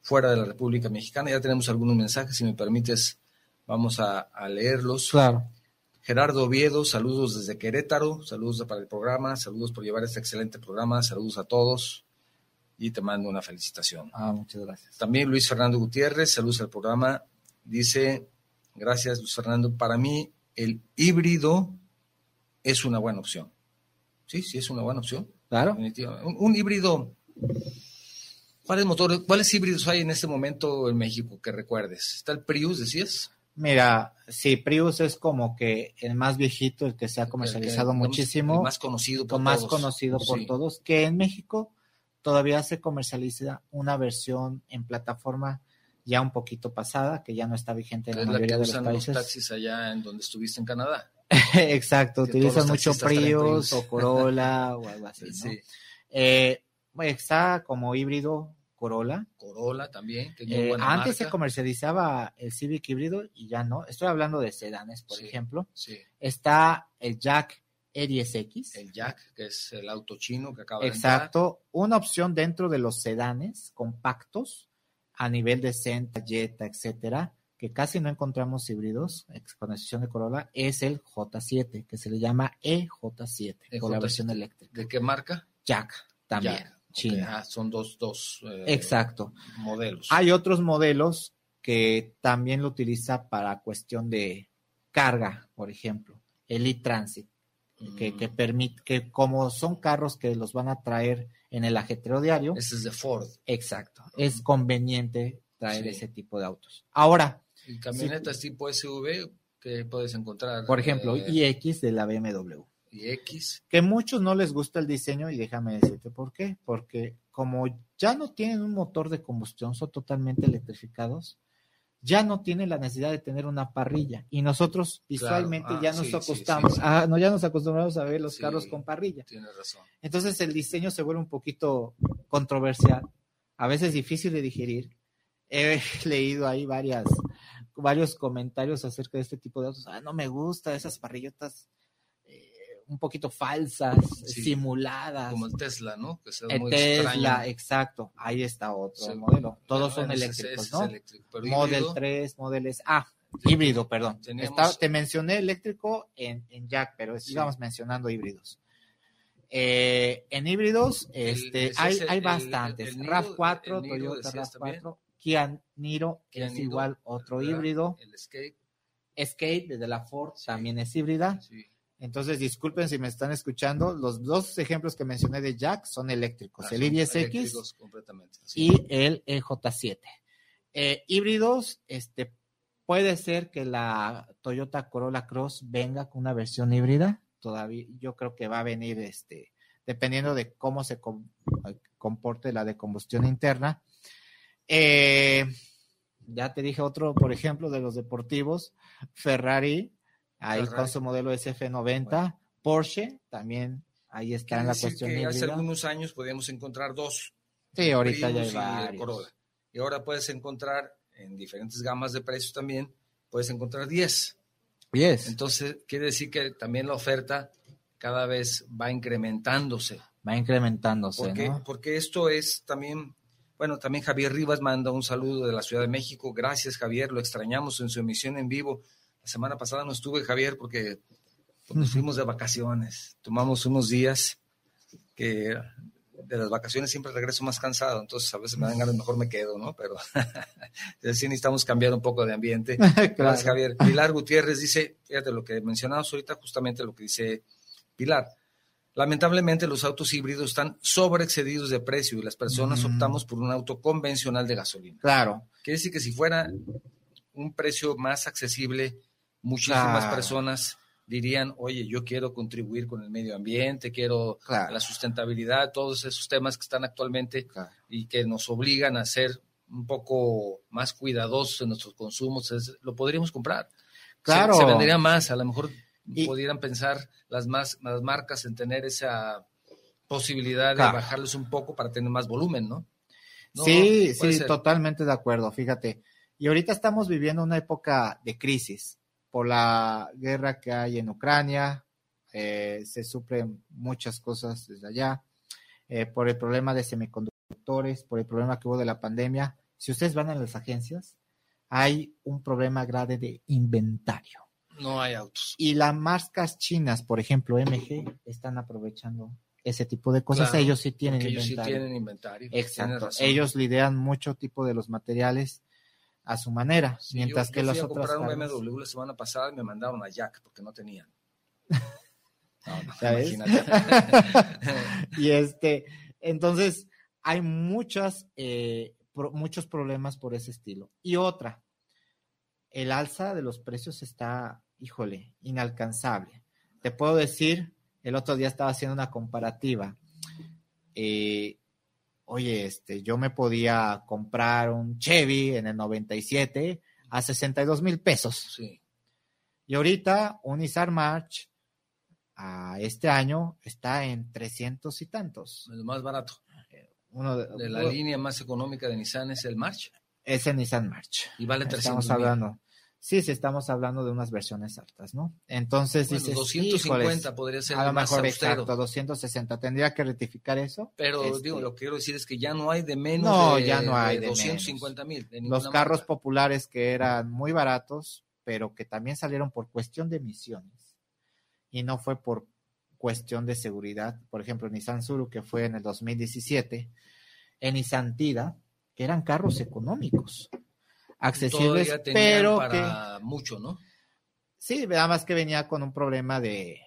fuera de la República Mexicana. Ya tenemos algunos mensajes, si me permites Vamos a, leerlos. Claro. Gerardo Oviedo, saludos desde Querétaro, saludos para el programa, saludos por llevar este excelente programa, saludos a todos y te mando una felicitación. Ah, muchas gracias. También Luis Fernando Gutiérrez, saludos al programa, dice, gracias Luis Fernando, para mí el híbrido es una buena opción. Sí, sí, es una buena opción. Claro. Un, un híbrido. ¿Cuáles motores, cuáles híbridos hay en este momento en México que recuerdes? ¿Está el Prius, decías? Mira, sí, Prius es como que el más viejito, el que se ha comercializado muchísimo. El más conocido por más conocido por todos, que en México todavía se comercializa una versión en plataforma ya un poquito pasada, que ya no está vigente en la mayoría de los países. los taxis allá en donde estuviste en Canadá. Exacto, utilizan mucho Prius o Corolla o algo así, ¿no? Eh, está como híbrido Corolla. Corolla también. Eh, antes se comercializaba el Civic híbrido y ya no. Estoy hablando de sedanes, por ejemplo. Sí. Está el Jack E10X. El Jack, que es el auto chino que acaba de Exacto. Una opción dentro de los sedanes compactos a nivel de Senta, Jetta, etcétera, que casi no encontramos híbridos, con excepción de Corolla, es el J7, que se le llama EJ7, con la versión eléctrica. ¿De qué marca? Jack, también. Ah, son dos, dos eh, Exacto. modelos. Hay otros modelos que también lo utiliza para cuestión de carga, por ejemplo, el e-transit, que, que, mm. permite, que como son carros que los van a traer en el ajetreo diario. Ese es de Ford. Exacto. Es conveniente traer ese tipo de autos. Ahora. Y camionetas tipo SUV que puedes encontrar. Por ejemplo, eh, iX de la BMW y X. Que muchos no les gusta el diseño y déjame decirte por qué. Porque como ya no tienen un motor de combustión, son totalmente electrificados, ya no tienen la necesidad de tener una parrilla. Y nosotros visualmente ah, ya nos acostamos, no, ya nos acostumbramos a ver los carros con parrilla. Tienes razón. Entonces el diseño se vuelve un poquito controversial, a veces difícil de digerir. He leído ahí varias, varios comentarios acerca de este tipo de autos. Ah, no me gusta esas parrillotas un poquito falsas, simuladas. Como el Tesla, ¿no? Que el muy Tesla, exacto. Ahí está otro modelo. Todos son eléctricos, ¿no? Model 3, Model S. Ah, híbrido, perdón. te mencioné eléctrico en, en Jack, pero sigamos mencionando híbridos. Eh, en híbridos este, hay, hay bastantes. RAV4, Toyota RAV4, Kia Niro es igual otro híbrido. El Escape. Escape desde la Ford también es híbrida. Sí. Entonces, disculpen si me están escuchando, los dos ejemplos que mencioné de Jack son eléctricos, ah, el i10X y el EJ7. Eh, híbridos, este, puede ser que la Toyota Corolla Cross venga con una versión híbrida, todavía yo creo que va a venir, este, dependiendo de cómo se comporte la de combustión interna. Eh, ya te dije otro, por ejemplo, de los deportivos, Ferrari ahí con su modelo SF90, Porsche también, ahí está en la cuestión que Hace algunos años podíamos encontrar dos. Sí, ahorita ya hay varios. Y ahora puedes encontrar en diferentes gamas de precios también, puedes encontrar 10. 10. Entonces, quiere decir que también la oferta cada vez va incrementándose. Va incrementándose, porque, Porque esto es también, bueno, también Javier Rivas manda un saludo de la Ciudad de México. Gracias, Javier, lo extrañamos en su emisión en vivo. La semana pasada no estuve, Javier, porque nos fuimos de vacaciones. Tomamos unos días que de las vacaciones siempre regreso más cansado, entonces a veces me dan ganas, mejor me quedo, ¿no? Pero sí necesitamos cambiar un poco de ambiente. Gracias, Javier. Pilar Gutiérrez dice, fíjate lo que mencionamos ahorita, justamente lo que dice Pilar. Lamentablemente los autos híbridos están sobreexcedidos de precio y las personas optamos por un auto convencional de gasolina. Claro. Quiere decir que si fuera un precio más accesible, muchísimas personas dirían, oye, yo quiero contribuir con el medio ambiente, quiero la sustentabilidad, todos esos temas que están actualmente y que nos obligan a ser un poco más cuidadosos en nuestros consumos, lo podríamos comprar. Claro. Se, vendería más, a lo mejor pudieran pensar las, más, las marcas en tener esa posibilidad de bajarles un poco para tener más volumen, ¿no? sí, sí, totalmente de acuerdo, fíjate. Y ahorita estamos viviendo una época de crisis por la guerra que hay en Ucrania, eh, se sufren muchas cosas desde allá, eh, por el problema de semiconductores, por el problema que hubo de la pandemia. Si ustedes van a las agencias, hay un problema grave de inventario. No hay autos. Y las marcas chinas, por ejemplo, MG, están aprovechando ese tipo de cosas. ellos sí tienen inventario. Ellos sí tienen inventario. Exacto. Ellos lideran mucho tipo de los materiales a su manera, mientras que los fui a comprar un BMW la semana pasada y me mandaron a Jack porque no tenían. ¿Sabes? y este, entonces hay muchas, eh, muchos problemas por ese estilo. Y otra, el alza de los precios está, híjole, inalcanzable. Te puedo decir, el otro día estaba haciendo una comparativa. Eh, oye, este, yo me podía comprar un Chevy en el 97 a 62 mil pesos. Sí. Y ahorita un Nissan March a este año está en 300 y tantos. El más barato. Uno de, la línea más económica de Nissan es el March. Es el Nissan March. Y vale 300 Estamos hablando. Sí, sí, estamos hablando de unas versiones altas, ¿no? Entonces bueno, 250 podría ser a lo mejor exacto, 260. Tendría que rectificar eso. Pero digo, este lo que quiero decir es que ya no hay de menos no, de, ya no hay de, 250 mil. Los carros populares que eran muy baratos, pero que también salieron por cuestión de emisiones y no fue por cuestión de seguridad. Por ejemplo, Nissan Suru, que fue en el 2017, en Nissan Tida, que eran carros económicos accesibles, pero para mucho, ¿no? Sí, nada más que venía con un problema de,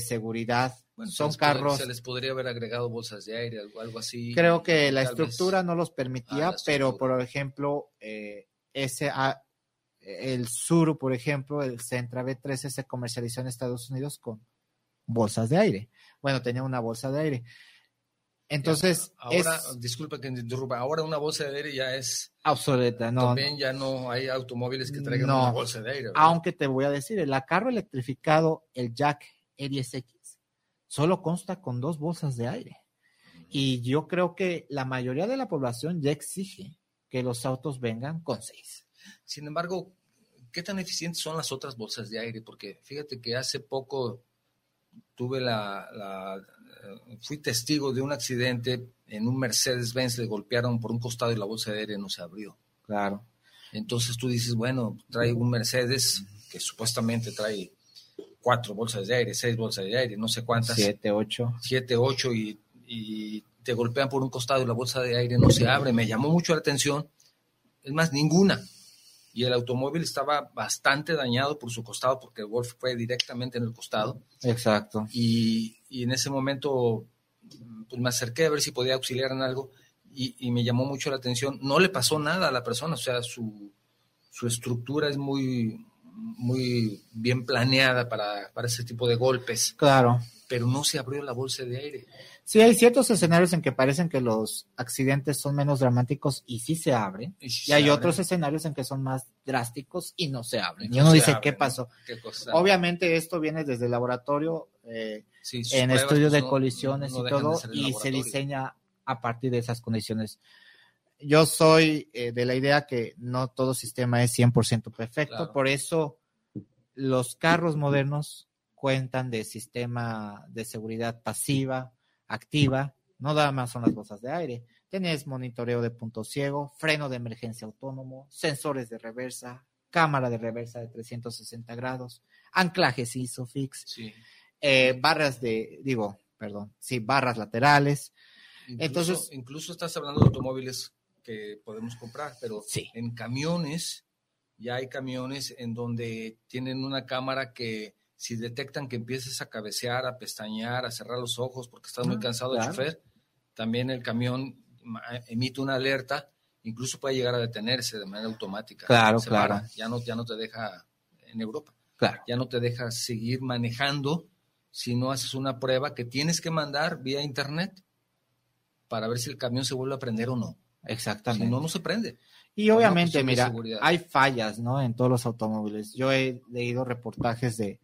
seguridad. Son carros. se les podría haber agregado bolsas de aire, algo, algo así. Creo que la estructura no los permitía, ah, pero por ejemplo, eh, ese ah, el Sur, por ejemplo, el Centra B13 se comercializó en Estados Unidos con bolsas de aire. Bueno, tenía una bolsa de aire. Entonces, ahora, disculpa que interrumpa, ahora una bolsa de aire ya es obsoleta, no. También ya no hay automóviles que traigan una bolsa de aire. Aunque te voy a decir, el carro electrificado, el Jack E10X, solo consta con dos bolsas de aire. Y yo creo que la mayoría de la población ya exige que los autos vengan con seis. Sin embargo, ¿qué tan eficientes son las otras bolsas de aire? Porque fíjate que hace poco tuve la fui testigo de un accidente en un Mercedes-Benz, le golpearon por un costado y la bolsa de aire no se abrió. Claro. Entonces tú dices, bueno, trae un Mercedes que supuestamente trae cuatro bolsas de aire, seis bolsas de aire, no sé cuántas. Siete, ocho. Siete, ocho y, y te golpean por un costado y la bolsa de aire no se abre. Me llamó mucho la atención. Es más, ninguna y el automóvil estaba bastante dañado por su costado porque el Golf fue directamente en el costado. Exacto. Y, en ese momento pues me acerqué a ver si podía auxiliar en algo y, me llamó mucho la atención. No le pasó nada a la persona, o sea, su, su estructura es muy, muy bien planeada para, para ese tipo de golpes. Claro. Pero no se abrió la bolsa de aire. Sí, hay ciertos escenarios en que parecen que los accidentes son menos dramáticos y sí se abren. Y, hay otros escenarios en que son más drásticos y no se abren. y uno dice, ¿qué pasó? Obviamente esto viene desde el laboratorio, eh, en estudios de colisiones y todo, y se diseña a partir de esas condiciones. Yo soy eh, de la idea que no todo sistema es 100% perfecto, por eso los carros modernos cuentan de sistema de seguridad pasiva, activa, no nada más son las bolsas de aire. Tienes monitoreo de punto ciego, freno de emergencia autónomo, sensores de reversa, cámara de reversa de 360 grados, anclajes ISOFIX, eh, barras de, digo, perdón, sí, barras laterales. Entonces, incluso estás hablando de automóviles que podemos comprar, pero en camiones, ya hay camiones en donde tienen una cámara que si detectan que empieces a cabecear, a pestañear, a cerrar los ojos porque estás muy ah, cansado de chofer, también el camión emite una alerta, incluso puede llegar a detenerse de manera automática. Claro, claro. ya no, ya no te deja en Europa. Claro. Ya no te deja seguir manejando si no haces una prueba que tienes que mandar vía internet para ver si el camión se vuelve a prender o no. Exactamente. Si no, no se prende. Y obviamente, mira, hay fallas, ¿no? En todos los automóviles. Yo he leído reportajes de,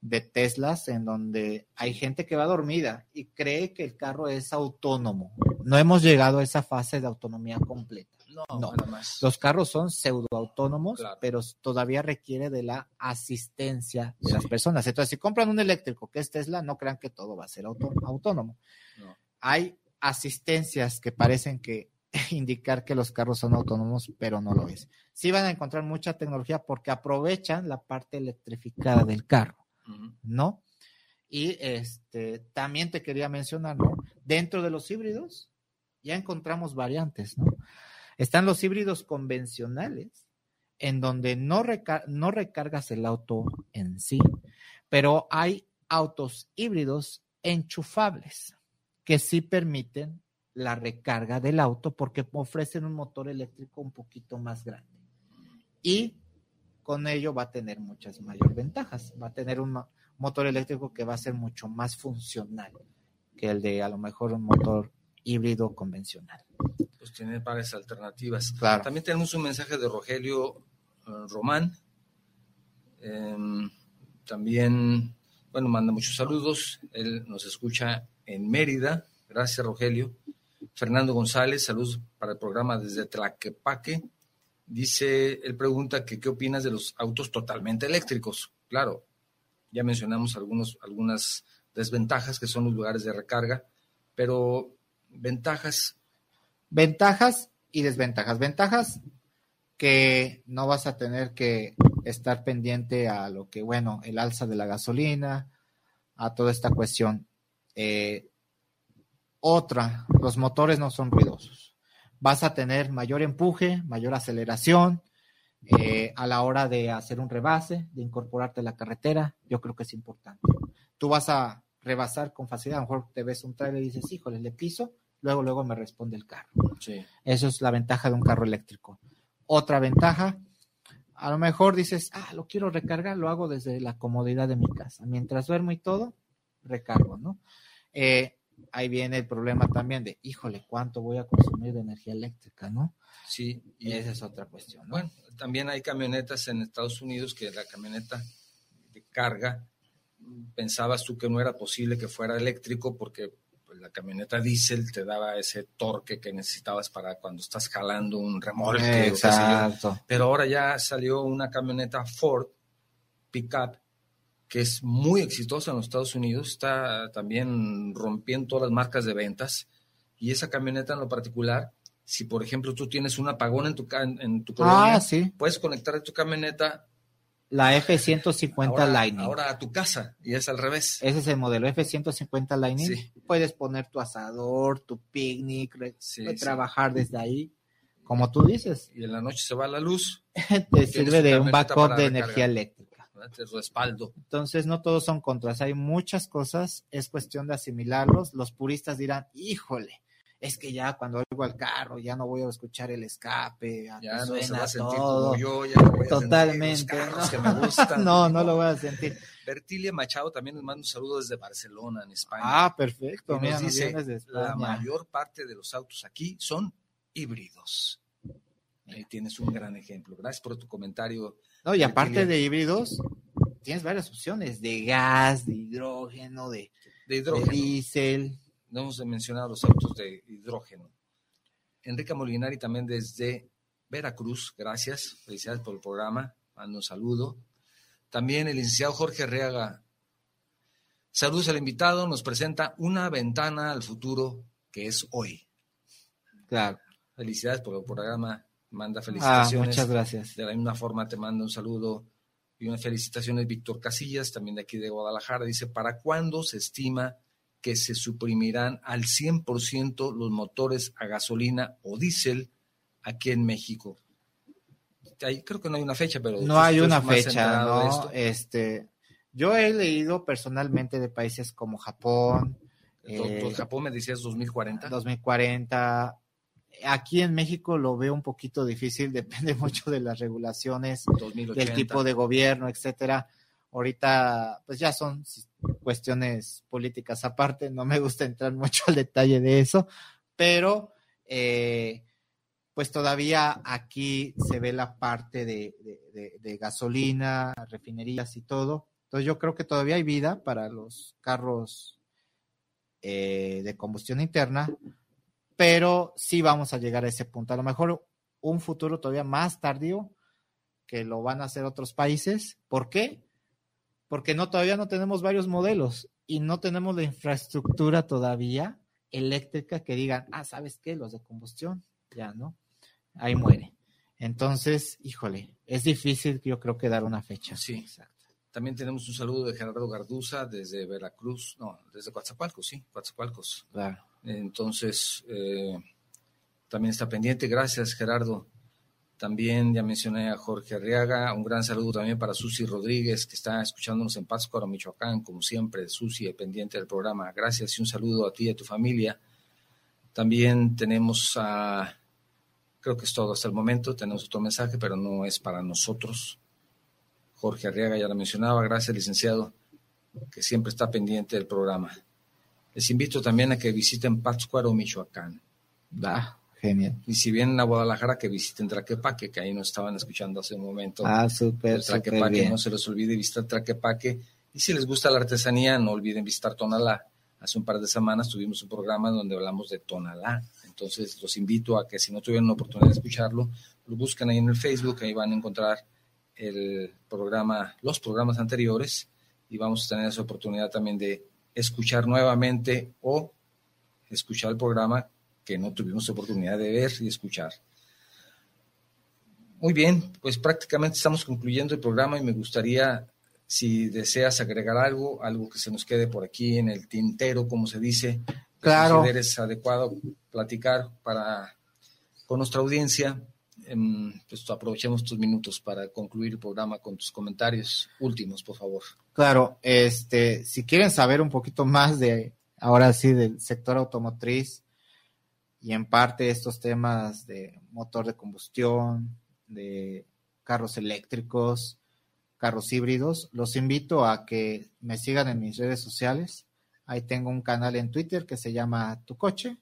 de Teslas en donde hay gente que va dormida y cree que el carro es autónomo. No hemos llegado a esa fase de autonomía completa. No, más. Los carros son pseudoautónomos, pero todavía requiere de la asistencia de las personas. Entonces, si compran un eléctrico que es Tesla, no crean que todo va a ser autónomo. Hay asistencias que parecen que indicar que los carros son autónomos, pero no lo es. Sí van a encontrar mucha tecnología porque aprovechan la parte electrificada del carro. ¿no? Y este, también te quería mencionar, ¿no? Dentro de los híbridos ya encontramos variantes, ¿no? Están los híbridos convencionales, en donde no, recargas el auto en sí, pero hay autos híbridos enchufables que sí permiten la recarga del auto porque ofrecen un motor eléctrico un poquito más grande. Y con ello va a tener muchas mayores ventajas. Va a tener un motor eléctrico que va a ser mucho más funcional que el de a lo mejor un motor híbrido convencional. Pues tiene varias alternativas. Claro. También tenemos un mensaje de Rogelio eh, Román. Em, también, bueno, manda muchos saludos. Él nos escucha en Mérida. Gracias, Rogelio. Fernando González, saludos para el programa desde Tlaquepaque. Dice, él pregunta que qué opinas de los autos totalmente eléctricos. Claro, ya mencionamos algunos, algunas desventajas que son los lugares de recarga, pero ventajas. Ventajas y desventajas. Ventajas que no vas a tener que estar pendiente a lo que, bueno, el alza de la gasolina, a toda esta cuestión. Eh, otra, los motores no son ruidosos vas a tener mayor empuje, mayor aceleración eh, a la hora de hacer un rebase, de incorporarte a la carretera. Yo creo que es importante. Tú vas a rebasar con facilidad. A lo mejor te ves un trailer y dices, híjole, le piso, luego, luego me responde el carro. Sí. Eso es la ventaja de un carro eléctrico. Otra ventaja, a lo mejor dices, ah, lo quiero recargar, lo hago desde la comodidad de mi casa. Mientras duermo y todo, recargo, ¿no? Eh, ahí viene el problema también de, híjole, ¿cuánto voy a consumir de energía eléctrica, no? Sí. Y esa es otra cuestión. Bueno, también hay camionetas en Estados Unidos que la camioneta de carga, pensabas tú que no era posible que fuera eléctrico porque la camioneta diésel te daba ese torque que necesitabas para cuando estás jalando un remolque. Exacto. Pero ahora ya salió una camioneta Ford pickup que es muy exitosa en los Estados Unidos, está también rompiendo todas las marcas de ventas. Y esa camioneta en lo particular, si por ejemplo tú tienes un apagón en tu, en, tu colonia, ah, puedes conectar tu camioneta. La F-150 Lightning. Ahora a tu casa, y es al revés. Ese es el modelo F-150 Lightning. Puedes poner tu asador, tu picnic, trabajar desde ahí como tú dices. Y en la noche se va la luz. Te sirve de un backup de energía eléctrica respaldo. Entonces, no todos son contras, hay muchas cosas, es cuestión de asimilarlos. Los puristas dirán, híjole, es que ya cuando oigo al carro ya no voy a escuchar el escape, ya no se va a sentir todo. yo, ya no voy a Totalmente. no. que me gustan. no, no lo voy a sentir. Bertilia Machado también nos manda un saludo desde Barcelona, en España. Ah, perfecto. Mira, nos dice, la mayor parte de los autos aquí son híbridos. Ahí tienes un gran ejemplo. Gracias por tu comentario. No, y aparte de híbridos, tienes varias opciones de gas, de hidrógeno, de, de, hidrógeno. diésel. No hemos mencionado los autos de hidrógeno. Enrique Molinari también desde Veracruz, gracias, felicidades por el programa, mando un saludo. También el licenciado Jorge Reaga, saludos al invitado, nos presenta una ventana al futuro que es hoy. Claro. Felicidades por el programa manda ah, felicitaciones. muchas gracias. De la misma forma te manda un saludo y unas felicitaciones Víctor Casillas, también de aquí de Guadalajara. Dice, ¿para cuándo se estima que se suprimirán al 100% los motores a gasolina o diésel aquí en México? Ahí creo que no hay una fecha, pero... No hay una fecha, ¿no? Este, yo he leído personalmente de países como Japón. Eh, Japón me decías 2040. 2040, Aquí en México lo veo un poquito difícil, depende mucho de las regulaciones, del tipo de gobierno, etcétera. Ahorita, pues ya son cuestiones políticas aparte, no me gusta entrar mucho al detalle de eso, pero eh, pues todavía aquí se ve la parte de, gasolina, refinerías y todo. Entonces yo creo que todavía hay vida para los carros eh, de combustión interna, pero sí vamos a llegar a ese punto. A lo mejor un futuro todavía más tardío que lo van a hacer otros países. ¿Por qué? Porque no todavía no tenemos varios modelos y no tenemos la infraestructura todavía eléctrica que digan, ah, ¿sabes qué? Los de combustión, ya, ¿no? Ahí muere. Entonces, híjole, es difícil yo creo que dar una fecha. Sí, exacto. También tenemos un saludo de Gerardo Garduza desde Veracruz, no, desde Coatzacoalcos, sí, Coatzacoalcos. Claro. Entonces, eh, también está pendiente. Gracias, Gerardo. También ya mencioné a Jorge Arriaga. Un gran saludo también para Susi Rodríguez, que está escuchándonos en Pátzcuaro, Michoacán, como siempre. Susi, pendiente del programa. Gracias y un saludo a ti y a tu familia. También tenemos a, creo que es todo hasta el momento. Tenemos otro mensaje, pero no es para nosotros. Jorge Arriaga ya lo mencionaba. Gracias, licenciado, que siempre está pendiente del programa. Les invito también a que visiten Pátzcuaro, Michoacán. Da. Genial. Y si vienen a Guadalajara, que visiten Traquepaque, que ahí nos estaban escuchando hace un momento. Ah, súper. Traquepaque, no se les olvide visitar Traquepaque. Y si les gusta la artesanía, no olviden visitar Tonalá. Hace un par de semanas tuvimos un programa donde hablamos de Tonalá. Entonces los invito a que si no tuvieron la oportunidad de escucharlo, lo busquen ahí en el Facebook, ahí van a encontrar el programa, los programas anteriores y vamos a tener esa oportunidad también de escuchar nuevamente o escuchar el programa que no tuvimos oportunidad de ver y escuchar. Muy bien, pues prácticamente estamos concluyendo el programa y me gustaría, si deseas agregar algo, algo que se nos quede por aquí en el tintero, como se dice, claro. es adecuado platicar para con nuestra audiencia. Em, pues aprovechemos tus minutos para concluir el programa con tus comentarios últimos, por favor. Claro, este, si quieren saber un poquito más de, ahora sí, del sector automotriz, y en parte estos temas de motor de combustión, de carros eléctricos, carros híbridos, los invito a que me sigan en mis redes sociales. Ahí tengo un canal en Twitter que se llama Tu Coche.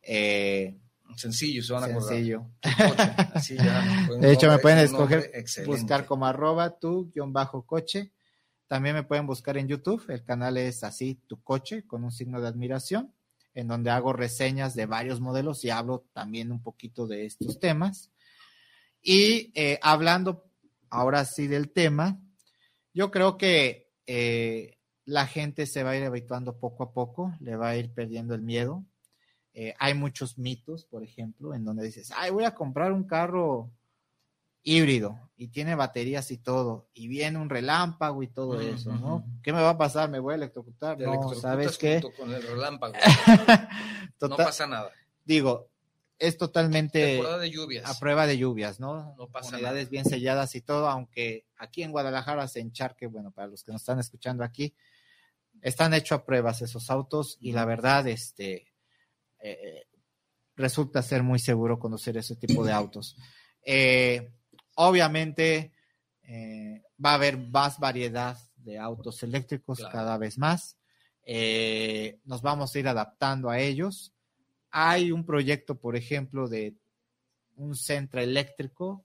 Eh, sencillo, se van a sencillo. de hecho, me pueden escoger, buscar como arroba tu-coche. También me pueden buscar en YouTube. El canal es así, Tu Coche, con un signo de admiración en donde hago reseñas de varios modelos y hablo también un poquito de estos temas. Y eh, hablando ahora sí del tema, yo creo que eh, la gente se va a ir habituando poco a poco, le va a ir perdiendo el miedo. Eh, hay muchos mitos, por ejemplo, en donde dices, ay, voy a comprar un carro híbrido y tiene baterías y todo, y viene un relámpago y todo eso, ¿no? ¿Qué me va a pasar? ¿Me voy a electrocutar? no, ¿sabes qué? Con el relámpago. no pasa nada. Digo, es totalmente de lluvias. a prueba de lluvias, ¿no? No pasa Unidades bien selladas y todo, aunque aquí en Guadalajara se encharque, bueno, para los que nos están escuchando aquí, están hechos a pruebas esos autos y la verdad, este, eh, resulta ser muy seguro conocer ese tipo de autos. Eh, Obviamente eh, va a haber más variedad de autos eléctricos cada vez más. Eh, nos vamos a ir adaptando a ellos. Hay un proyecto, por ejemplo, de un centro eléctrico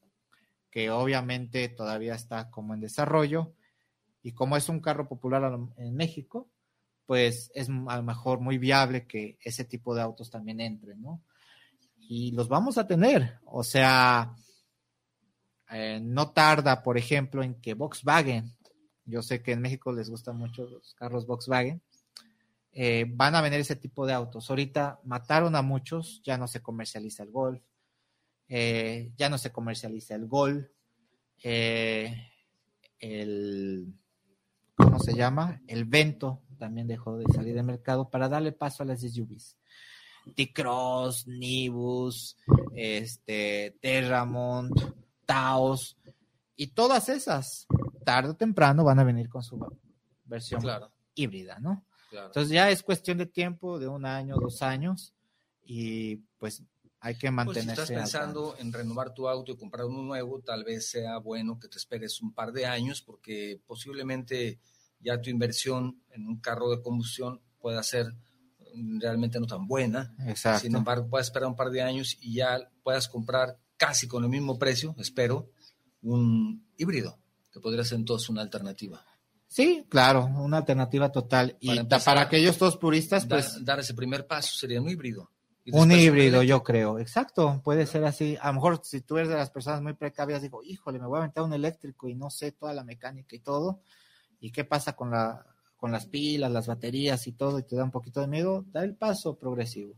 que obviamente todavía está como en desarrollo y como es un carro popular en México, pues es a lo mejor muy viable que ese tipo de autos también entren, ¿no? Y los vamos a tener, o sea, eh, no tarda, por ejemplo, en que Volkswagen, yo sé que en México les gustan mucho los carros Volkswagen, eh, van a venir ese tipo de autos. Ahorita mataron a muchos, ya no se comercializa el Golf, eh, ya no se comercializa el Gol, el, ¿cómo se llama? El Vento también dejó de salir de mercado para darle paso a las SUVs. T-Cross, Nibus, este, Terramont, Taos y todas esas, tarde o temprano, van a venir con su versión híbrida, ¿no? Entonces ya es cuestión de tiempo, de un año, dos años, y pues hay que mantenerse. Pues si estás pensando en renovar tu auto y comprar uno nuevo, tal vez sea bueno que te esperes un par de años porque posiblemente ya tu inversión en un carro de combustión pueda ser realmente no tan buena. Exacto. Sin embargo, puedes esperar un par de años y ya puedas comprar casi con el mismo precio, espero, un híbrido, que podría ser entonces una alternativa. Sí, claro, una alternativa total. Y para, aquellos dos puristas, pues... Dar ese primer paso sería un híbrido. Un híbrido, yo creo, exacto, puede ser así. A lo mejor si tú eres de las personas muy precavidas, digo, híjole, me voy a aventar un eléctrico y no sé toda la mecánica y todo. ¿Y qué pasa con la con las pilas, las baterías y todo, y te da un poquito de miedo? Da el paso progresivo.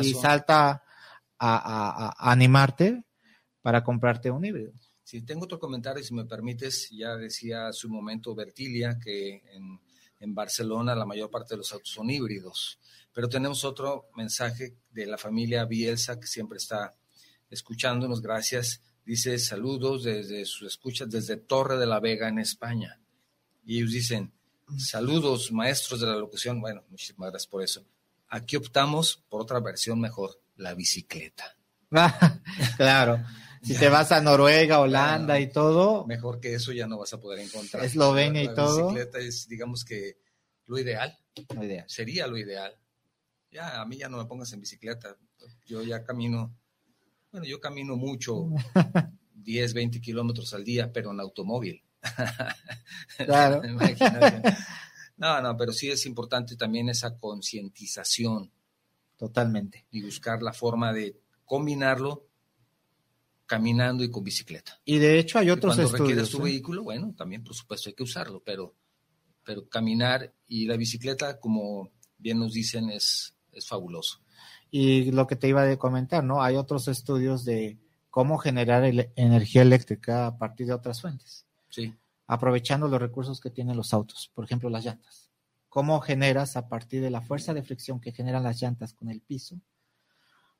Y salta a, animarte para comprarte un híbrido. Si tengo otro comentario, si me permites, ya decía su momento Bertilia que en, en Barcelona la mayor parte de los autos son híbridos. Pero tenemos otro mensaje de la familia Bielsa que siempre está escuchándonos. Gracias. Dice saludos desde sus escuchas desde Torre de la Vega en España. Y ellos dicen, saludos maestros de la locución. Bueno, muchísimas gracias por eso. Aquí optamos por otra versión mejor, la bicicleta. claro. Si te vas a Noruega, Holanda y todo. Mejor que eso ya no vas a poder encontrar. Eslovenia y todo. La bicicleta es, digamos que, lo ideal. Lo ideal. Sería lo ideal ya a mí ya no me pongas en bicicleta, yo ya camino, bueno, yo camino mucho, 10, 20 kilómetros al día, pero en automóvil. Claro. no, no, pero sí es importante también esa concientización. Totalmente. Y buscar la forma de combinarlo caminando y con bicicleta. Y de hecho hay otros cuando estudios. tu ¿eh? vehículo, bueno, también por supuesto hay que usarlo, pero, pero caminar y la bicicleta, como bien nos dicen, es es fabuloso. Y lo que te iba a comentar, ¿no? Hay otros estudios de cómo generar energía eléctrica a partir de otras fuentes. Sí. Aprovechando los recursos que tienen los autos, por ejemplo, las llantas. ¿Cómo generas a partir de la fuerza de fricción que generan las llantas con el piso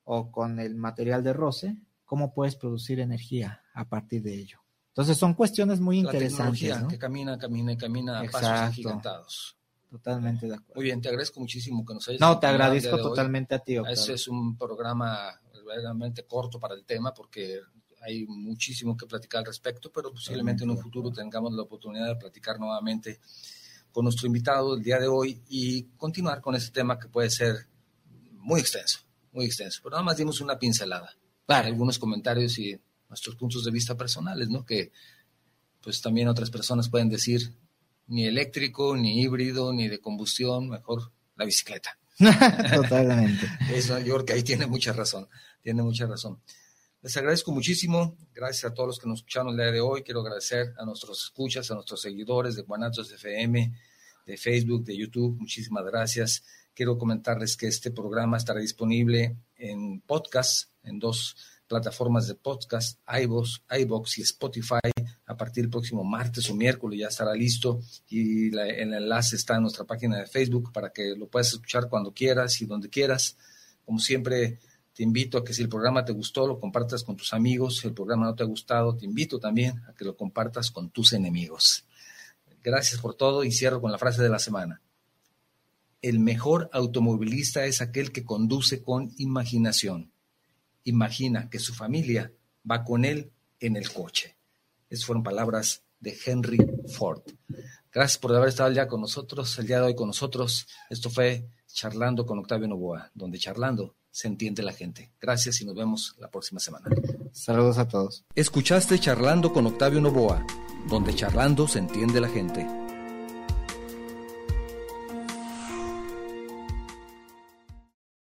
o con el material de roce? ¿Cómo puedes producir energía a partir de ello? Entonces son cuestiones muy interesantes. ¿no? que camina, camina y camina a pasos agigantados. Totalmente de acuerdo. Muy bien, te agradezco muchísimo que nos hayas No, te agradezco totalmente a ti. Este es un programa verdaderamente corto para el tema porque hay muchísimo que platicar al respecto, pero posiblemente en un futuro tengamos la oportunidad de platicar nuevamente con nuestro invitado el día de hoy y continuar con este tema que puede ser muy extenso, muy extenso. Pero nada más dimos una pincelada. Claro. Algunos comentarios y nuestros puntos de vista personales, ¿no? Que pues también otras personas pueden decir ni eléctrico, ni híbrido, ni de combustión, mejor la bicicleta. Totalmente. Eso, yo creo que ahí tiene mucha razón, tiene mucha razón. Les agradezco muchísimo, gracias a todos los que nos escucharon el día de hoy. Quiero agradecer a nuestros escuchas, a nuestros seguidores de Guanatos FM, de Facebook, de YouTube. Muchísimas gracias. Quiero comentarles que este programa estará disponible en podcast, en dos plataformas de podcast, iVoox, iVoox y Spotify a partir del próximo martes o miércoles ya estará listo y el enlace está en nuestra página de Facebook para que lo puedas escuchar cuando quieras y donde quieras. Como siempre, te invito a que si el programa te gustó, lo compartas con tus amigos. Si el programa no te ha gustado, te invito también a que lo compartas con tus enemigos. Gracias por todo y cierro con la frase de la semana. El mejor automovilista es aquel que conduce con imaginación imagina que su familia va con él en el coche. Esas fueron palabras de Henry Ford. Gracias por haber estado día con nosotros, el día de hoy con nosotros. Esto fue Charlando con Octavio Novoa, donde charlando se entiende la gente. Gracias y nos vemos la próxima semana. Saludos a todos. Escuchaste Charlando con Octavio Novoa, donde charlando se entiende la gente.